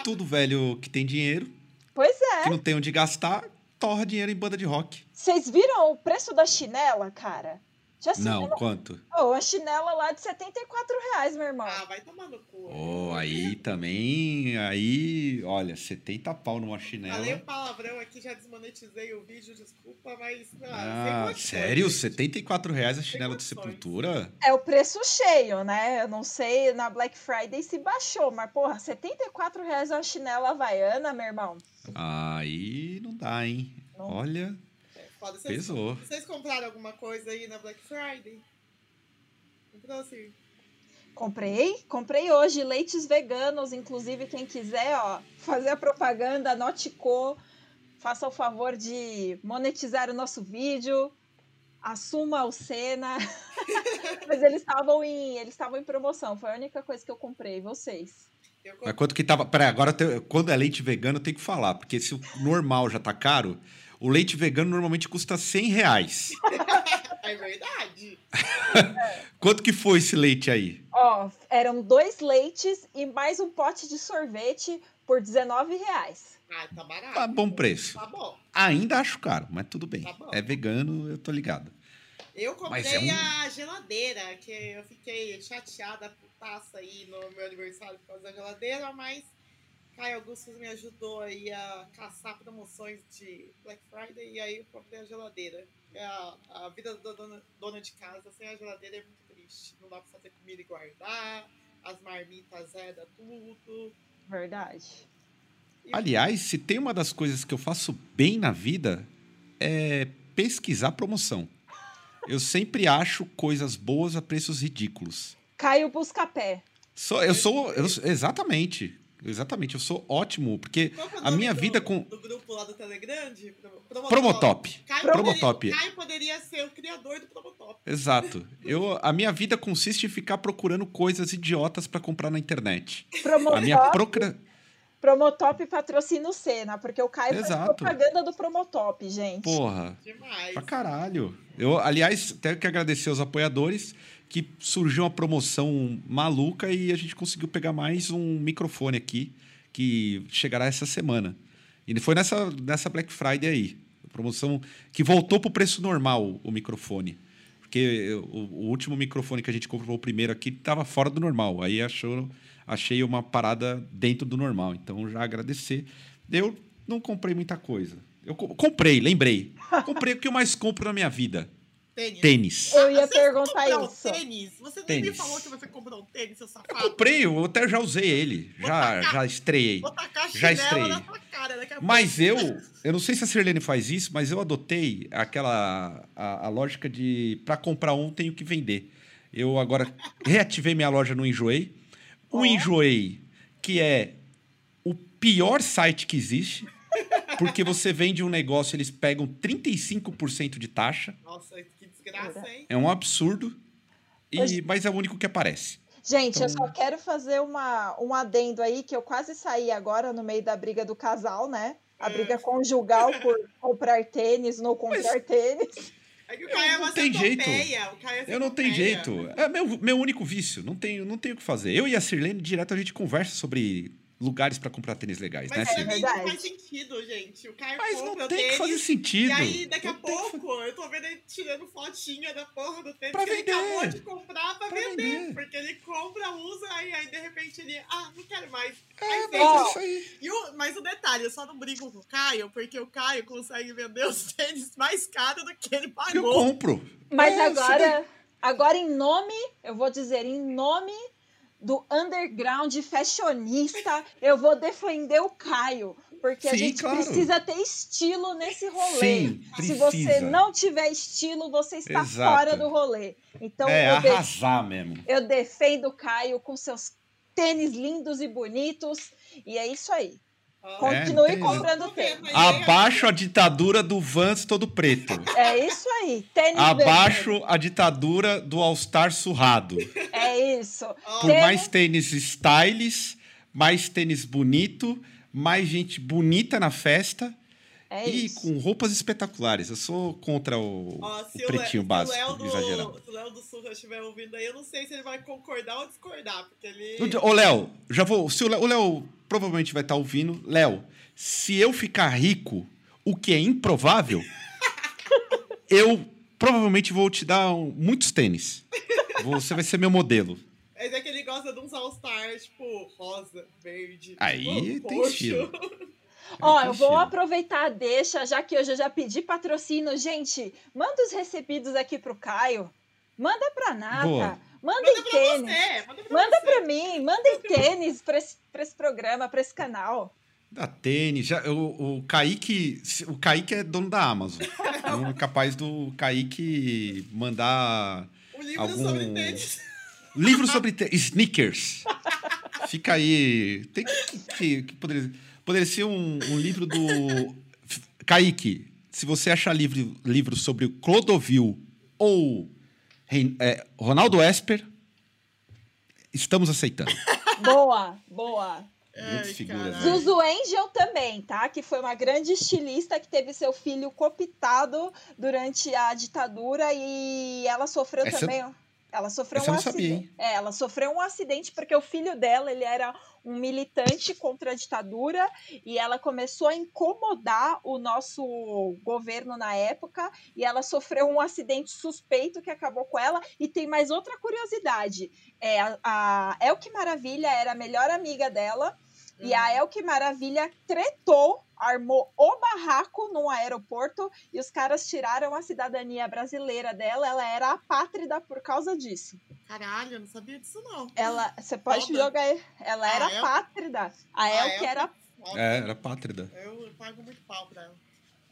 Tudo velho que tem dinheiro, Pois é. que não tem onde gastar, torra dinheiro em banda de rock. Vocês viram o preço da chinela, cara? Não, quanto? Oh, a chinela lá de 74 reais, meu irmão. Ah, vai tomar no cu. Oh, aí também, aí, olha, 70 pau numa chinela. Falei um palavrão aqui, já desmonetizei o vídeo, desculpa, mas. Ah, Ah, sério? gente. 74 reais a chinela de sepultura? É o preço cheio, né? Eu não sei, na Black Friday se baixou, mas, porra, 74 reais uma chinela havaiana, meu irmão. Aí não dá, hein? Não. Olha, foda. Vocês, pesou. vocês compraram alguma coisa aí na Black Friday? Comprou. Comprei, comprei hoje leites veganos, inclusive quem quiser, ó, fazer a propaganda, Notico, faça o favor de monetizar o nosso vídeo. assuma o Senna. Mas eles estavam em, eles estavam em promoção. Foi a única coisa que eu comprei. Vocês? Eu Mas quanto que tava? Peraí, agora quando é leite vegano, tem que falar, porque se o normal já tá caro, o leite vegano normalmente custa 100 reais. é verdade. Quanto que foi esse leite aí? Ó, eram dois leites e mais um pote de sorvete por 19 reais. Ah, tá barato. Tá bom preço. Tá bom. Ainda acho caro, mas tudo bem. Tá é vegano, eu tô ligado. Eu comprei é um... a geladeira, que eu fiquei chateada por taça aí no meu aniversário por causa da geladeira, mas Caio Augusto me ajudou aí a caçar promoções de Black Friday e aí eu comprei a geladeira. A, a vida da dona, dona de casa sem a geladeira é muito triste. Não dá pra fazer comida e guardar, as marmitas zeda tudo. Verdade. Aliás, se tem uma das coisas que eu faço bem na vida é pesquisar promoção. Eu sempre acho coisas boas a preços ridículos. Caio Buscapé. Sou, eu sou. Eu, exatamente. Exatamente, eu sou ótimo, porque é a minha do, vida com. Do grupo lá do Telegram? Promotop. Promotop. Caio, Promotop. Poderia, Caio poderia ser o criador do Promotop. Exato. Eu, a minha vida consiste em ficar procurando coisas idiotas para comprar na internet. Promotop. A minha procura. Promotop patrocina o Senna, porque o Caio Exato. faz propaganda do Promotop, gente. Porra. Demais. Pra caralho. Eu, aliás, tenho que agradecer aos apoiadores que surgiu uma promoção maluca e a gente conseguiu pegar mais um microfone aqui que chegará essa semana. E foi nessa, nessa Black Friday aí. Promoção que voltou pro preço normal o microfone. Porque o, o último microfone que a gente comprou o primeiro aqui estava fora do normal. Aí achou achei uma parada dentro do normal. Então, já agradecer. Eu não comprei muita coisa. Eu comprei, lembrei. Comprei o que eu mais compro na minha vida. Tênis. tênis. Eu ia você perguntar isso. Um tênis? Você nem tênis. me falou que você comprou um tênis, seu safado. Eu comprei, eu até já usei ele. já, tacar, já estreiei. Vou tacar já estreiei. Na tua cara daqui a mas eu, eu não sei se a Sirlene faz isso, mas eu adotei aquela a, a lógica de para comprar um tenho que vender. Eu agora reativei minha loja no Enjoei. O oh. Enjoei, que é o pior site que existe, porque você vende um negócio, eles pegam 35% de taxa. Nossa, desgraça, hein? É um absurdo, e, mas é o único que aparece. Gente, então... eu só quero fazer uma, um adendo aí, que eu quase saí agora no meio da briga do casal, né? A briga é. conjugal por comprar tênis, não comprar mas... tênis. É que o Caio é uma tem jeito. É eu não tenho jeito. É meu, meu único vício. Não tenho, não tenho o que fazer. Eu e a Sirlene, direto, a gente conversa sobre lugares para comprar tênis legais, Mas né, Mas é não faz sentido, gente. O Caio Mas não tem tênis, que fazer sentido. E aí, daqui a pouco, que... eu tô vendo ele tirando fotinha da porra do tênis pra que vender. ele acabou de comprar pra, pra vender. vender. Porque ele compra, usa, e aí de repente ele, ah, não quero mais. É, aí, mas é isso aí. E o, mas o detalhe, eu só não brigo com o Caio, porque o Caio consegue vender os tênis mais caros do que ele pagou. Eu compro. Mas é, agora, agora em nome, eu vou dizer, em nome do underground fashionista, eu vou defender o Caio. Porque Sim, a gente claro. precisa ter estilo nesse rolê. Sim, Se você não tiver estilo, você está Exato. fora do rolê. Então, é, eu arrasar def... mesmo. Eu defendo o Caio com seus tênis lindos e bonitos. E é isso aí. Continue é, comprando tênis. Abaixo a ditadura do Vans todo preto. É isso aí. Tênis Abaixo vermelho. a ditadura do All-Star surrado. É isso. Por tênis... mais tênis styles, mais tênis bonito, mais gente bonita na festa. É e isso. com roupas espetaculares. Eu sou contra o, Ó, o pretinho o básico, se o Léo exagerado. Se o Léo do Sul estiver ouvindo aí, eu não sei se ele vai concordar ou discordar, porque ele... Ô, Léo, já vou... Se o Léo provavelmente vai estar ouvindo. Léo, se eu ficar rico, o que é improvável, eu provavelmente vou te dar muitos tênis. Você vai ser meu modelo. Mas é que ele gosta de uns All-Stars, tipo, rosa, verde. Aí tipo, tem estilo. Ó, eu vou aproveitar, deixa, já que hoje eu já pedi patrocínio. Gente, manda os recebidos aqui pro Caio. Manda pra Nata. Boa. Manda em tênis. Você, manda pra, manda pra mim. Manda em tênis pra esse, pra esse programa, pra esse canal. Da tênis. Já, o, o Kaique. O Kaique é dono da Amazon. Então é capaz do Kaique mandar. Um livro algum... sobre tênis. Livro sobre tênis. Sneakers. Fica aí. Tem que. que, que poderia, poderia ser um, um livro do. Kaique, se você achar livro, livro sobre Clodovil ou é, Ronaldo Esper, estamos aceitando. Boa, boa. Muitas figuras. Zuzu Angel também, tá? Que foi uma grande estilista que teve seu filho cooptado durante a ditadura e ela sofreu Essa também. Ela sofreu Essa um acidente. É, ela sofreu um acidente porque o filho dela, ele era um militante contra a ditadura e ela começou a incomodar o nosso governo na época e ela sofreu um acidente suspeito que acabou com ela. E tem mais outra curiosidade: é, a, a Elke Maravilha era a melhor amiga dela e a Elke Maravilha tretou, armou o barraco num aeroporto e os caras tiraram a cidadania brasileira dela. Ela era apátrida por causa disso. Caralho, eu não sabia disso, não. Ela, você pode Foda. jogar. aí. Ela A era El- apátrida. A A Elke Elke- era. É, era pátrida. Eu pago muito pau pra ela.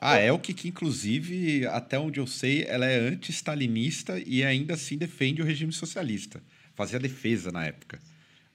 A Elke, que inclusive, até onde eu sei, ela é anti-stalinista e ainda assim defende o regime socialista. Fazia defesa na época.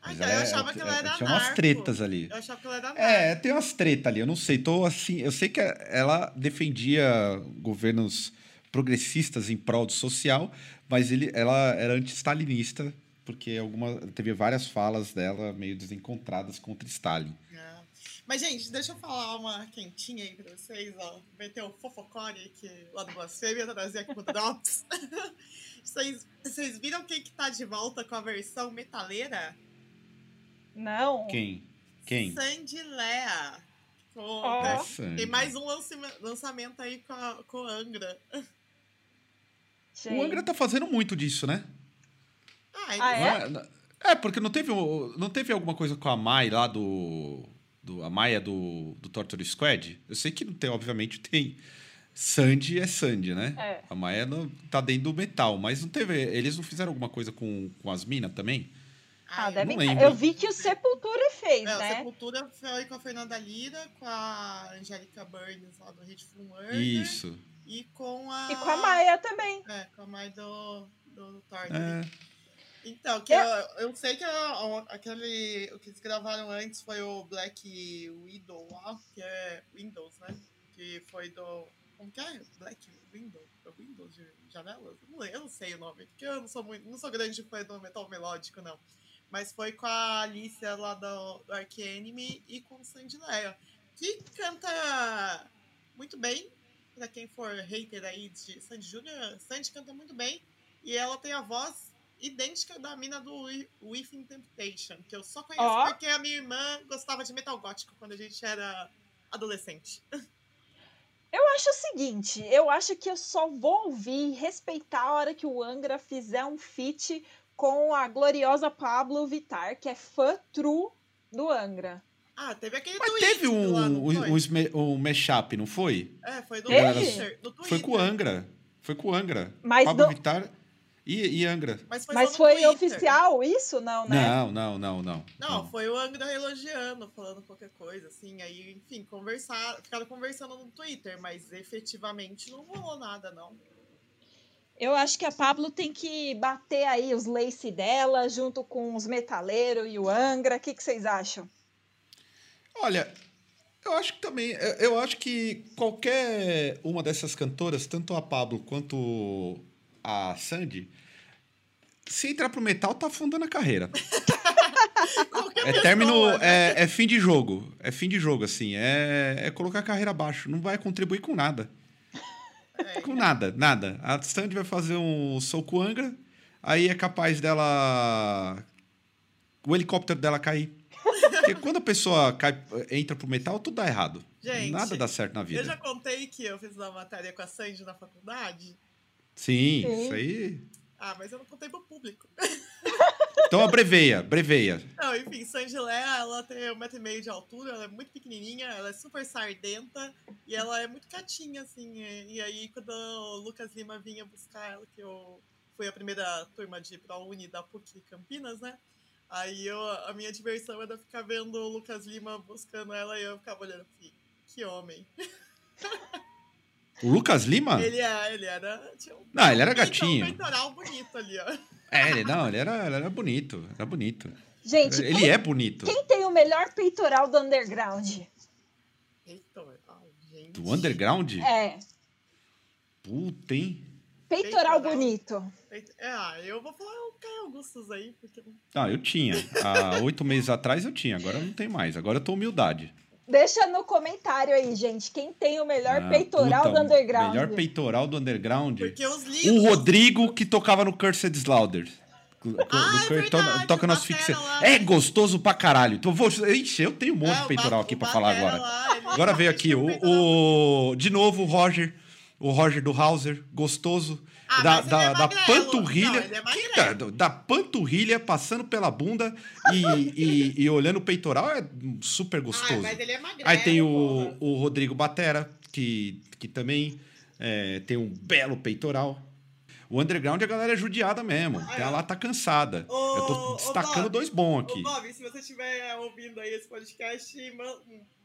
Eu achava que ela era Tinha umas narco. tretas ali. Eu achava que ela era narco. É, tem umas tretas ali, eu não sei. Tô assim, eu sei que ela defendia governos progressistas em prol do social, mas ele, ela era anti-stalinista, porque alguma, teve várias falas dela meio desencontradas contra Stalin. É. Mas, gente, deixa eu falar uma quentinha aí pra vocês, ó. Meter o fofocore aqui lá do Blasfêmia, trazer aqui pro Drops. vocês, vocês viram quem que tá de volta com a versão metaleira? Não. Quem? Quem? Sandy Lea. Com- né? Nossa, Tem mais um lançamento aí com, a, com o Angra. Gente. O Angra tá fazendo muito disso, né? Ah, ele Ah, é? É? É, porque não teve, não teve alguma coisa com a Mai lá do. do a Maia do, do Torture Squad? Eu sei que não tem, obviamente, tem. Sandy é Sandy, né? É. A Maia não, tá dentro do metal, mas não teve. Eles não fizeram alguma coisa com, com as minas também? Ah, não ter. lembro. Eu vi que o Sepultura fez, É, o né? Sepultura foi com a Fernanda Lira, com a Angélica Burns lá do Hateful Murder. Isso. E com a. E com a Maia também. É, com a mãe do, do Thor. É. Então, que Eu- eu, eu sei que a- o- aquele. O que eles gravaram antes foi o Black Widow lá, que é Windows, né? Que foi do. Como que é? Black Window? É Windows de janelas? Não lembro, eu não sei o nome, porque eu não sou muito. Não sou grande fã do metal melódico, não. Mas foi com a Alicia lá do, do Ark Enemy e com o Sandy Leia, que canta muito bem. Pra quem for hater aí de Sandy Júnior, Sandy canta muito bem. E ela tem a voz idêntica da mina do Wi- Within Temptation, que eu só conheço Ó. porque a minha irmã gostava de metal gótico quando a gente era adolescente. Eu acho o seguinte, eu acho que eu só vou ouvir e respeitar a hora que o Angra fizer um feat com a gloriosa Pablo Vittar, que é fã true do Angra. Ah, teve aquele Mas tweet teve um, lá, não um, foi? um, um mashup, não foi? É, foi do Teve? Twitter. do Foi com o. Angra. Foi com o Angra. Mas, Pablo do- Vittar e, e Angra. Mas foi, mas foi oficial isso? Não, né? Não, não, não, não. Não, foi o Angra elogiando, falando qualquer coisa, assim. Aí, enfim, conversar, ficaram conversando no Twitter, mas efetivamente não rolou nada, não. Eu acho que a Pablo tem que bater aí os lace dela, junto com os metaleiros e o Angra. O que, que vocês acham? Olha, eu acho que também. eu- acho que qualquer uma dessas cantoras, tanto a Pablo quanto a Sandy, se entrar pro metal, tá afundando a carreira. Qualquer É término. né? É, é fim de jogo. É fim de jogo, assim. É, é colocar a carreira abaixo. Não vai contribuir com nada. É. Com nada, nada. A Sandy vai fazer um soco Angra, aí é capaz dela. O helicóptero dela cair. Porque quando a pessoa cai, entra pro metal, tudo dá errado. Gente, nada dá certo na vida. Eu já contei que eu fiz uma matéria com a Sandy na faculdade. Sim, Sim. isso aí. Ah, mas eu não contei pro público. Então abreveia, breveia. Não, enfim, Sandy Lea, ela tem um metro e meio de altura, ela é muito pequenininha, ela é super sardenta e ela é muito quietinha, assim. E, aí, quando o Lucas Lima vinha buscar ela, que eu fui a primeira turma de ProUni da PUC Campinas, né? Aí eu, a minha diversão era ficar vendo o Lucas Lima buscando ela e eu ficava olhando assim, que homem. O Lucas Lima? Ele, é, ele era. Tinha um, Não, ele era gatinho. Um peitoral bonito ali, ó. É, ele não, ele era, ele era bonito. Era bonito. Gente, Ele quem, é bonito. quem tem o melhor peitoral do underground? Heitor, ai, gente. Do underground? É. Puta, hein? Peitoral, bonito. Ah, eu vou falar o Caio Augustus aí, porque. Ah, eu tinha. Há oito meses atrás eu tinha, agora não tem mais. Agora eu tô humildade. Deixa no comentário aí, gente, quem tem o melhor ah, peitoral puta, do underground. Melhor peitoral do underground. Porque os livros... O Rodrigo que tocava no Cursed Slaughter. Ah, é verdade, toca no asfixia. É gostoso pra caralho. Então, vou, ixi, eu tenho um monte é, de peitoral aqui pra falar agora. Lá, agora veio aqui o, o, De novo, o Roger. O Roger do Hauser, gostoso. Ah, da, da, é da panturrilha. Não, é da, da, panturrilha passando pela bunda e, e, e, olhando o peitoral é super gostoso. Ah, mas ele é magrelo, Aí tem o, o Rodrigo Batera, que, que também é, tem um belo peitoral. O underground a galera é judiada mesmo. Ah, ela tá cansada. Ô, Eu tô destacando Bob, dois bons aqui. Ô, Bob, se você estiver ouvindo aí esse podcast,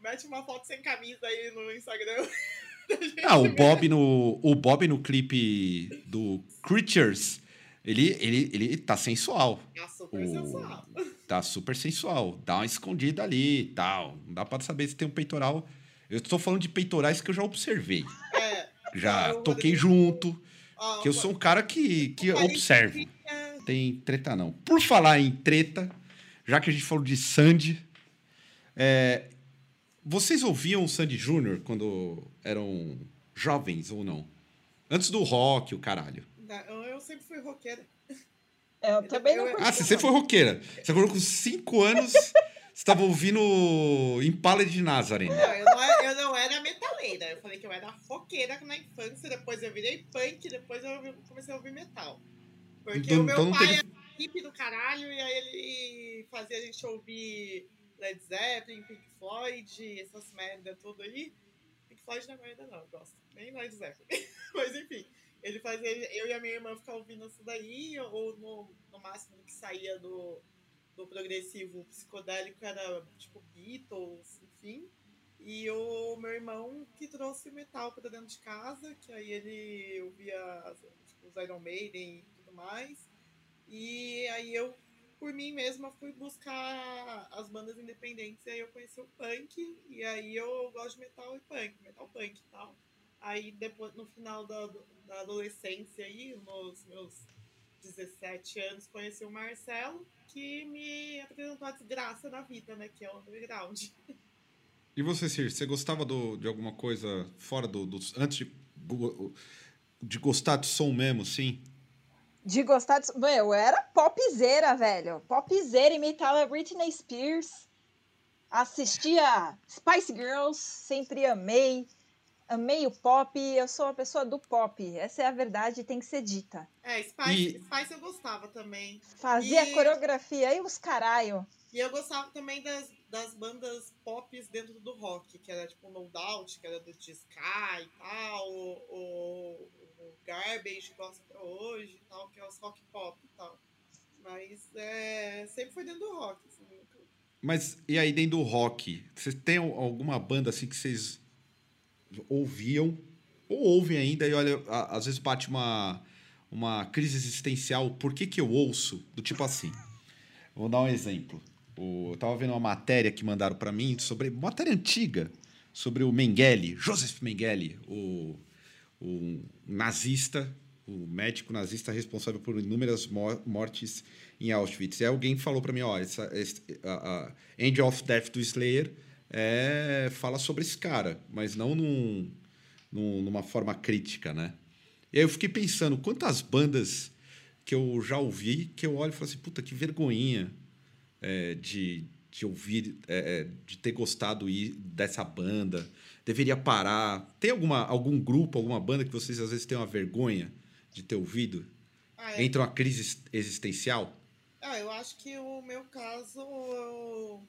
mete uma foto sem camisa aí no Instagram. Ah, o Bob no, o Bob no clipe do Creatures, ele, ele, ele tá sensual. Tá super o, sensual. Tá super sensual. Dá uma escondida ali e tal. Não dá pra saber se tem um peitoral. Eu estou falando de peitorais que eu já observei. É. Já toquei junto. Que eu sou um cara que, que observo. Tem treta não. Por falar em treta, já que a gente falou de Sandy, é, vocês ouviam o Sandy Júnior quando eram jovens ou não? Antes do rock, o caralho. Eu sempre fui roqueira. Eu também não Ah, você sempre foi roqueira. Você falou com 5 anos, você estava ouvindo Impala de Nazaré. Não, eu não, era, eu não era metaleira. Eu falei que eu era roqueira na infância, depois eu virei punk, depois eu comecei a ouvir metal. Porque então, o meu então pai teve... era hippie do caralho, e aí ele fazia a gente ouvir Led Zeppelin, Pink Floyd, essas merda tudo aí. Pink Floyd não é merda não, eu gosto. Nem Led Zeppelin. Mas enfim, ele fazia eu e a minha irmã ficar ouvindo isso daí, ou no, no máximo que saía do, do progressivo psicodélico era tipo Beatles, enfim. E o meu irmão que trouxe metal para dentro de casa, que aí ele ouvia tipo, os Iron Maiden e tudo mais. E aí eu por mim mesma fui buscar as bandas independentes e aí eu conheci o punk e aí eu gosto de metal e punk, metal punk e tal. Aí depois no final da, da adolescência aí, nos meus 17 anos, conheci o Marcelo, que me apresentou a desgraça da vida, né? Que é o underground. E você, Cir, você gostava do, de alguma coisa fora do, do antes de, de gostar de som mesmo, sim? De gostar de. Meu, eu era popzeira, velho. Popzeira, imitava Britney Spears. Assistia Spice Girls, sempre amei. Amei o pop, eu sou uma pessoa do pop. Essa é a verdade, tem que ser dita. É, Spice, e... Spice eu gostava também. Fazia e... coreografia e os caralho. E eu gostava também das, das bandas pop dentro do rock, que era tipo No Doubt, que era do Sky e tal, o, Garbage gosta até hoje tal, que é os rock pop e tal. Mas é, sempre foi dentro do rock. Assim, Mas e aí dentro do rock? Você tem alguma banda assim que vocês ouviam ou ouvem ainda e olha, às vezes bate uma, uma crise existencial, por que que eu ouço? Do tipo assim, vou dar um exemplo. O, eu tava vendo uma matéria que mandaram para mim sobre matéria antiga sobre o Mengele, Joseph Mengele, o um nazista, o médico nazista responsável por inúmeras mortes em Auschwitz. E alguém falou para mim, ó, essa, essa, a, a End of Death do Slayer é, fala sobre esse cara, mas não num, num, numa forma crítica, né? E aí eu fiquei pensando, quantas bandas que eu já ouvi que eu olho e falo assim, puta, que vergonhinha é, de, de ouvir, é, é de ter gostado dessa banda, deveria parar? Tem alguma, algum grupo, alguma banda que vocês às vezes têm uma vergonha de ter ouvido? Ah, é. Entra uma crise existencial? Ah, eu acho que o meu caso, o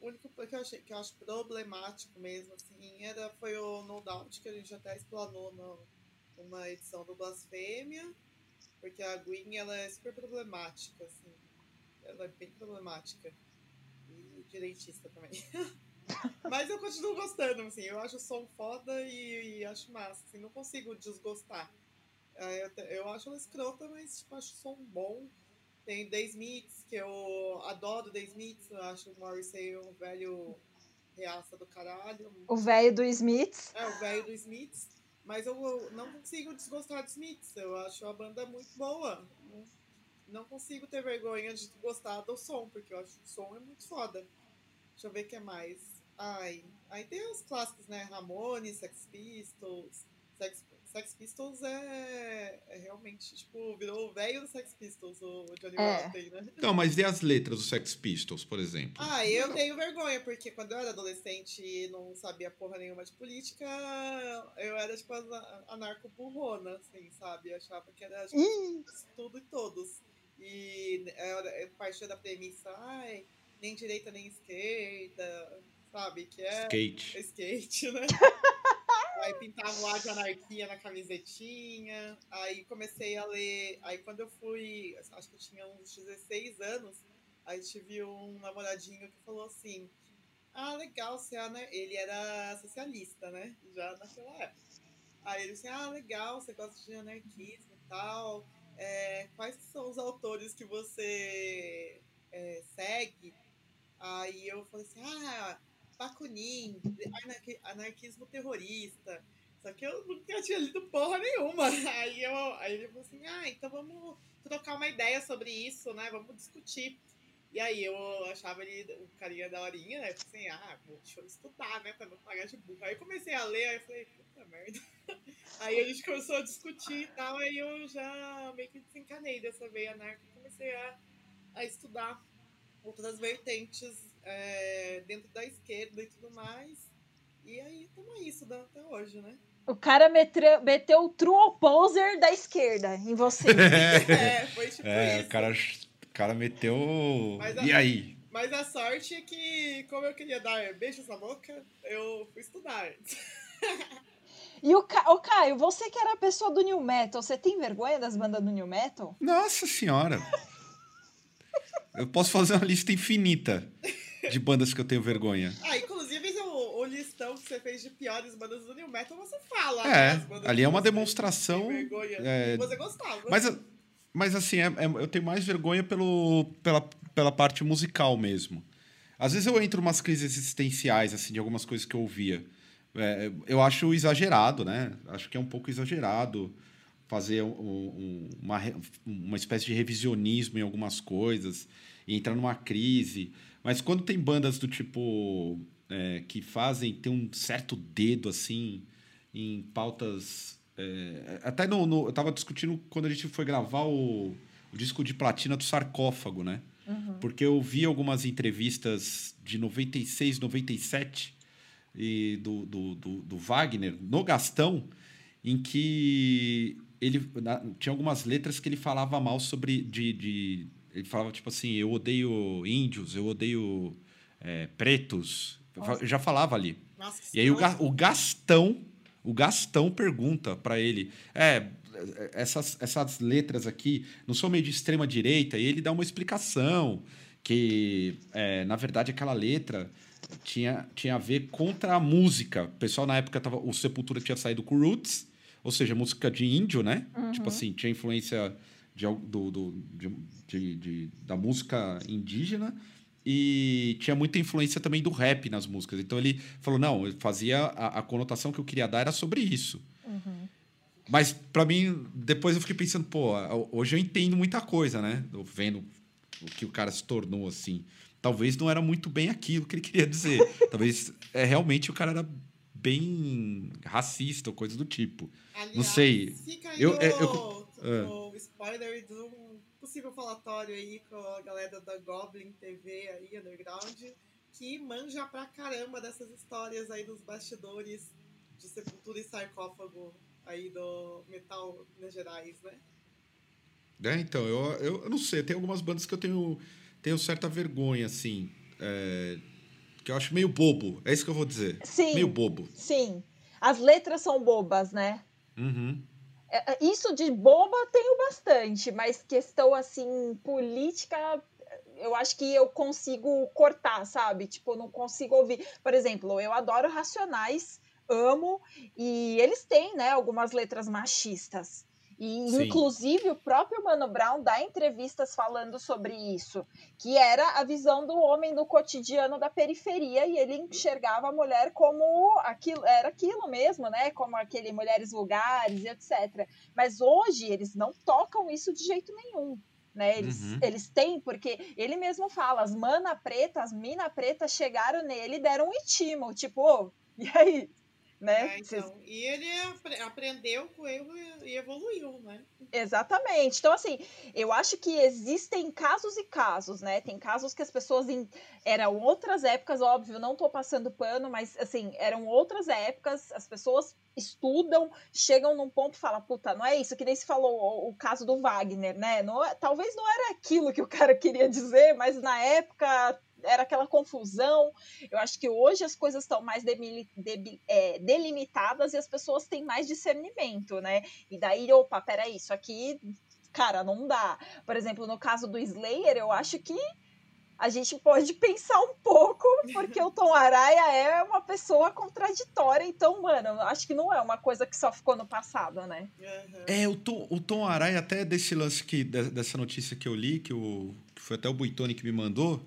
único que eu, achei, que eu acho problemático mesmo, assim, era, foi o No Doubt, que a gente até explanou no, numa edição do Blasfêmia, porque a Gwen, ela é super problemática, assim, ela é bem problemática, direitista também. Mas eu continuo gostando, assim, eu acho o som foda e, e acho massa, assim, não consigo desgostar. É, eu, eu acho ela escrota, mas tipo, acho o som bom. Tem The Smiths, que eu adoro The Smiths, eu acho o Morrissey um velho reaça do caralho. O velho do Smiths. É, o velho do Smiths. Mas eu não consigo desgostar dos Smiths. Eu acho a banda muito boa. Não consigo ter vergonha de gostar do som, porque eu acho que o som é muito foda. Deixa eu ver o que é mais. Ai, aí tem os clássicos, né? Ramones, Sex Pistols. Sex, Sex Pistols é, é realmente, tipo, virou o velho do Sex Pistols, o Johnny é. Rotten, né? Não, mas e as letras do Sex Pistols, por exemplo? Ah, eu tenho vergonha, porque quando eu era adolescente e não sabia porra nenhuma de política, eu era, tipo, anarco-burrona, assim, sabe? Eu achava que era, tipo, tudo e todos. E eu partia da premissa, ai, nem direita nem esquerda, sabe? Que é. Skate. Skate, né? aí pintava o ar de anarquia na camisetinha. Aí comecei a ler. Aí quando eu fui, acho que eu tinha uns 16 anos, aí tive um namoradinho que falou assim: Ah, legal, você é ele era socialista, né? Já naquela época. Aí ele disse: Ah, legal, você gosta de anarquismo e tal. É, quais são os autores que você é, segue? Aí eu falei assim: Ah Bakunin, anarquismo terrorista. Só que eu nunca tinha lido porra nenhuma. Aí, eu, aí ele falou assim: ah, então vamos trocar uma ideia sobre isso, né? Vamos discutir. E aí eu achava ele, o carinha da horinha, né? Assim, ah, deixa eu estudar, né? Pra não pagar de burro. Aí eu comecei a ler, aí eu falei, puta merda. Aí a gente começou a discutir e tal, aí eu já meio que desencanei dessa veia anarca e comecei a, a estudar outras vertentes é, dentro da esquerda e tudo mais. E aí estamos isso até hoje, né? O cara meteu, meteu o true opposer da esquerda em você. é, foi tipo é, isso. O cara, o cara meteu. A, e aí? Mas a sorte é que, como eu queria dar beijos na boca, eu fui estudar. E o, Ca... o Caio, você que era a pessoa do New Metal, você tem vergonha das bandas do New Metal? Nossa senhora! Eu posso fazer uma lista infinita de bandas que eu tenho vergonha. Ah, inclusive o, o listão que você fez de piores bandas do New Metal, você fala. É, né, ali é uma demonstração. É, você gostava. Mas, mas assim, é, é, eu tenho mais vergonha pelo, pela, pela parte musical mesmo. Às vezes eu entro em umas crises existenciais, assim, de algumas coisas que eu ouvia. É, eu acho exagerado, né? Acho que é um pouco exagerado fazer um, um, uma, uma espécie de revisionismo em algumas coisas e entrar numa crise. Mas quando tem bandas do tipo é, que fazem, tem um certo dedo assim em pautas. É, até no, no, eu estava discutindo quando a gente foi gravar o, o disco de platina do sarcófago, né? Uhum. Porque eu vi algumas entrevistas de 96, 97 e do, do, do, do Wagner no Gastão, em que ele na, tinha algumas letras que ele falava mal sobre de, de ele falava tipo assim, eu odeio índios, eu odeio é, pretos. Nossa. Já falava ali. Nossa, e aí o, o Gastão, o Gastão pergunta para ele, é, essas, essas letras aqui não são meio de extrema direita? E ele dá uma explicação que, é, na verdade, aquela letra tinha, tinha a ver contra a música. O pessoal na época tava, o Sepultura tinha saído com Roots, ou seja, música de índio, né? Uhum. Tipo assim, tinha influência de, do, do de, de, da música indígena e tinha muita influência também do rap nas músicas. Então ele falou: não, eu fazia a, a conotação que eu queria dar era sobre isso. Uhum. Mas para mim, depois eu fiquei pensando, pô, hoje eu entendo muita coisa, né? Vendo o que o cara se tornou assim. Talvez não era muito bem aquilo que ele queria dizer. Talvez é, realmente o cara era bem racista ou coisa do tipo. Aliás, não sei. eu, eu, eu uh. o spoiler de um possível falatório aí com a galera da Goblin TV aí, underground, que manja pra caramba dessas histórias aí dos bastidores de sepultura e sarcófago aí do metal Minas Gerais, né? É, então, eu, eu, eu, não sei, tem algumas bandas que eu tenho, tenho certa vergonha, assim, é, que eu acho meio bobo, é isso que eu vou dizer. Sim. Meio bobo. Sim. As letras são bobas, né? Uhum. É, é, isso de boba tenho bastante, mas questão assim, política, eu acho que eu consigo cortar, sabe? Tipo, não consigo ouvir. Por exemplo, eu adoro Racionais, amo, e eles têm, né, algumas letras machistas. E, Sim. inclusive, o próprio Mano Brown dá entrevistas falando sobre isso, que era a visão do homem no cotidiano da periferia, e ele enxergava a mulher como aquilo, era aquilo mesmo, né? Como aquele mulheres vulgares, etc. Mas hoje eles não tocam isso de jeito nenhum. Né, eles, uhum. eles têm, porque ele mesmo fala, as mana preta, as mina preta chegaram nele e deram um itimo, tipo, oh, e aí, né? É, então, E ele aprendeu com o erro e evoluiu, né? Exatamente. Então, assim, eu acho que existem casos e casos, né? Tem casos que as pessoas em... eram outras épocas, óbvio, não tô passando pano, mas assim, eram outras épocas, as pessoas estudam, chegam num ponto e falam, puta, não é isso, que nem se falou o, o caso do Wagner, né? Não, é, talvez não era aquilo que o cara queria dizer, mas na época era aquela confusão. Eu acho que hoje as coisas estão mais de, é, delimitadas e as pessoas têm mais discernimento, né? E daí, opa, peraí, isso aqui, cara, não dá. Por exemplo, no caso do Slayer, eu acho que a gente pode pensar um pouco, porque o Tom Araya é uma pessoa contraditória, então, mano, acho que não é uma coisa que só ficou no passado, né? É, o Tom, o Tom Araya, até desse lance que, dessa notícia que eu li, que, o, que foi até o Buitoni que me mandou,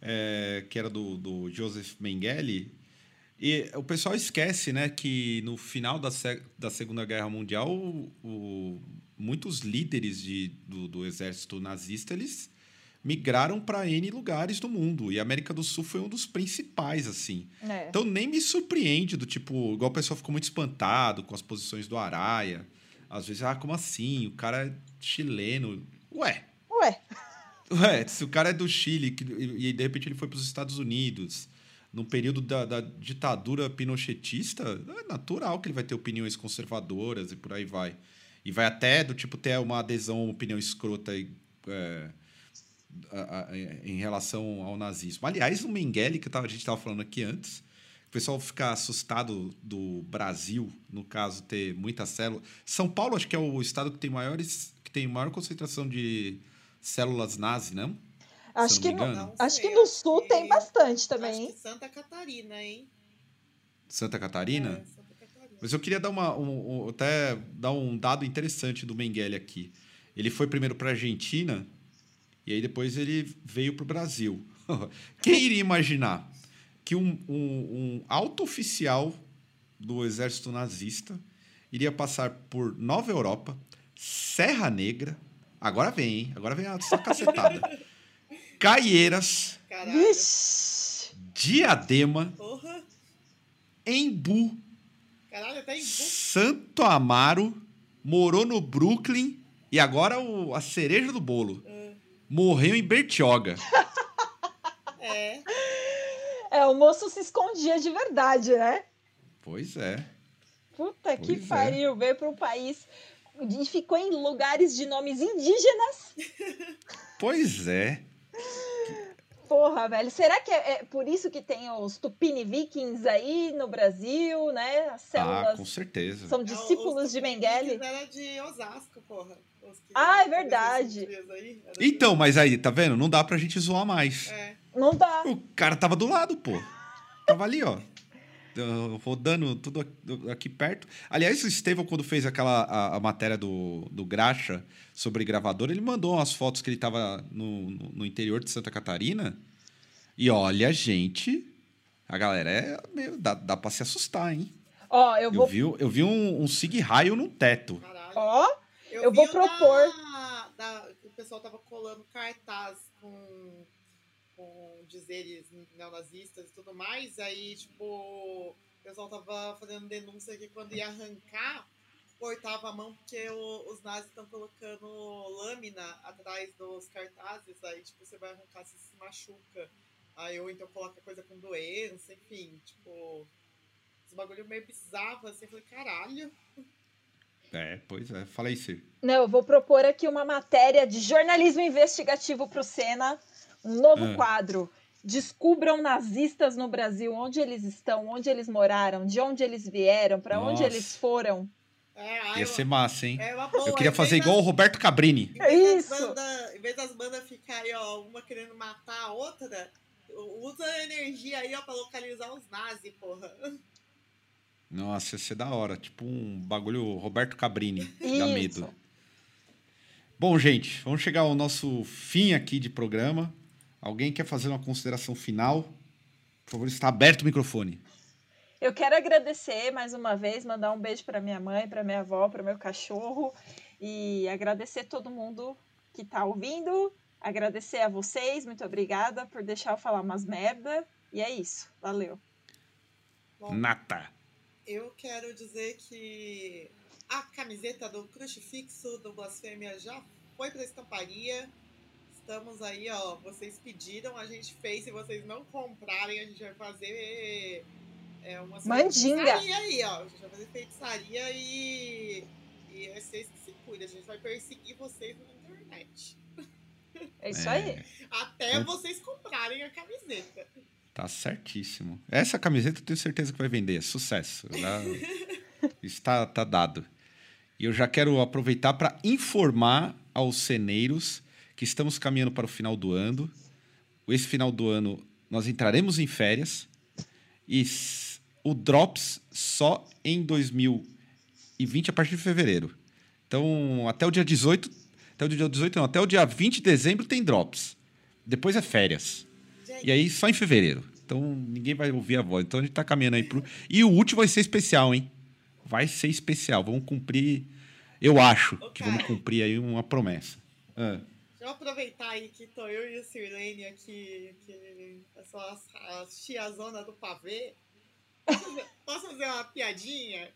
é, que era do, do Joseph Mengele. E o pessoal esquece né, que no final da, da Segunda Guerra Mundial, o, o, muitos líderes de, do, do exército nazista eles migraram para N lugares do mundo. E a América do Sul foi um dos principais, assim. É. Então nem me surpreende do tipo, igual o pessoal ficou muito espantado com as posições do Araia. Às vezes, ah, como assim? O cara é chileno. Ué. Ué. Ué, se o cara é do Chile que, e, de repente ele foi para os Estados Unidos, no período da, da, ditadura pinochetista, é natural que ele vai ter opiniões conservadoras e por aí vai. E vai até do tipo ter uma adesão, uma opinião escrota é, a, a, em relação ao nazismo. Aliás, o Mengele, que a gente estava falando aqui antes, o pessoal fica assustado do Brasil, no caso, ter muita célula. São Paulo, acho que é o estado que tem maiores, que tem maior concentração de células nazi, não? Acho que, no, não acho que no sul que, tem bastante também. Acho que Santa Catarina, hein? Santa Catarina? É, Santa Catarina. Mas eu queria dar uma, um, um, até dar um dado interessante do Mengele aqui. Ele foi primeiro para a Argentina e aí depois ele veio para o Brasil. Quem iria imaginar que um, um, um alto oficial do exército nazista iria passar por Nova Europa, Serra Negra, Agora vem, hein? Agora vem a sua cacetada. Caieiras. Caralho. Diadema. Porra. Embu. Caralho, até Embu. Santo Amaro. Morou no Brooklyn. E agora o, a cereja do bolo. Uh. Morreu em Bertioga. é. É, o moço se escondia de verdade, né? Pois é. Puta pois que é. pariu. Veio para um país e ficou em lugares de nomes indígenas. Pois é. Porra, velho. Será que é, é, por isso que tem os Tupini Vikings aí no Brasil, né? As células. Ah, com certeza. São discípulos é, de Mengele. Era de Osasco, porra. Ah, é verdade. Então, mas aí, tá vendo? Não dá pra gente zoar mais. É. Não dá. O cara tava do lado, pô. Tava ali, ó rodando tudo aqui perto. Aliás, o Estevão, quando fez aquela a, a, matéria do, do Graxa sobre gravador, ele mandou umas fotos que ele estava no, no, no, interior de Santa Catarina. E olha, gente, a galera é meio, dá, dá pra se assustar, hein? Ó, eu vou. Eu vi, eu vi um, um sig raio no teto. Ó, eu, eu vou propor. Da, da, o pessoal tava colando cartaz com com dizeres neonazistas e tudo mais. Aí, tipo, o pessoal tava fazendo denúncia que quando ia arrancar, cortava a mão porque o, os nazis estão colocando lâmina atrás dos cartazes. Aí, tipo, você vai arrancar, você se machuca. Aí, ou então coloca coisa com doença, enfim, tipo. Esse bagulho meio bizarro, assim. Eu falei, caralho. É, pois é. Fala aí, Cir. Não, eu vou propor aqui uma matéria de jornalismo investigativo pro Senna um novo é. quadro. Descubram nazistas no Brasil, onde eles estão, onde eles moraram, de onde eles vieram, para onde eles foram. É, Ia ser massa, hein? É boa, eu queria fazer igual das, o Roberto Cabrini. É isso. Banda, em vez das bandas ficarem, ó, uma querendo matar a outra, usa a energia aí, ó, pra localizar os nazis, porra. Nossa, ia ser da hora. Tipo um bagulho Roberto Cabrini. Isso. Dá medo. Bom, gente, vamos chegar ao nosso fim aqui de programa. Alguém quer fazer uma consideração final? Por favor, está aberto o microfone. Eu quero agradecer mais uma vez, mandar um beijo para minha mãe, para minha avó, para meu cachorro e agradecer todo mundo que está ouvindo. Agradecer a vocês, muito obrigada por deixar eu falar umas merda. E é isso, valeu. Bom, Nata. Eu quero dizer que a camiseta do Crucifixo do Blasfêmia já foi para estamparia. Estamos aí, ó. Vocês pediram, a gente fez. Se vocês não comprarem, a gente vai fazer é, uma Mandinga. aí, ó. A gente vai fazer feitiçaria e. E é vocês que se cuidam. A gente vai perseguir vocês na internet. É isso é. aí. Até é. vocês comprarem a camiseta. Tá certíssimo. Essa camiseta eu tenho certeza que vai vender. É sucesso. Já está tá dado. E eu já quero aproveitar para informar aos ceneiros que estamos caminhando para o final do ano. Esse final do ano nós entraremos em férias e o Drops só em 2020 a partir de fevereiro. Então, até o dia 18, até o dia 18 não, até o dia 20 de dezembro tem Drops. Depois é férias. E aí só em fevereiro. Então ninguém vai ouvir a voz. Então a gente tá caminhando aí pro. E o último vai ser especial, hein? Vai ser especial. Vamos cumprir. Eu acho que vamos cumprir aí uma promessa. Ah. Eu aproveitar aí que tô eu e o Sirlene aqui, que sou a, a tiazona do pavê. Posso fazer uma piadinha?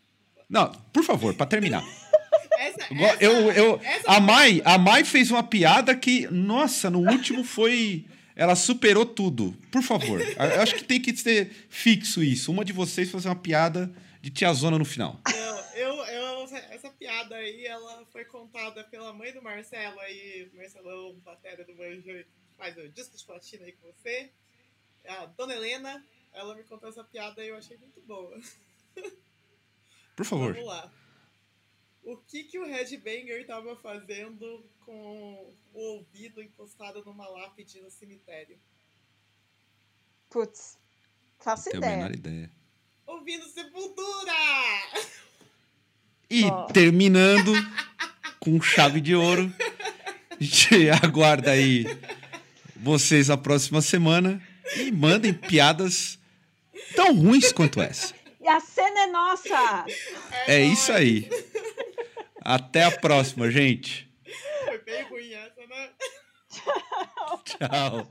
Não, por favor, para terminar. Essa, essa, eu, eu, essa... A, Mai, a Mai fez uma piada que, nossa, no último foi. Ela superou tudo. Por favor. Eu acho que tem que ser fixo isso. Uma de vocês fazer uma piada de tiazona no final. Não, eu, eu, piada aí, ela foi contada pela mãe do Marcelo aí, Marcelão, batera do Banjo, faz o disco de platina aí com você. A dona Helena, ela me contou essa piada e eu achei muito boa. Por favor. Vamos lá. O que, que o Red Banger estava fazendo com o ouvido encostado numa lápide no cemitério? Putz, faço Tenho ideia. a menor ideia. Ouvindo Sepultura! E oh. terminando com chave de ouro. A gente aguarda aí vocês a próxima semana e mandem piadas tão ruins quanto essa. E a cena é nossa! É, é isso aí. Até a próxima, gente. Foi bem ruim essa, né? Tchau.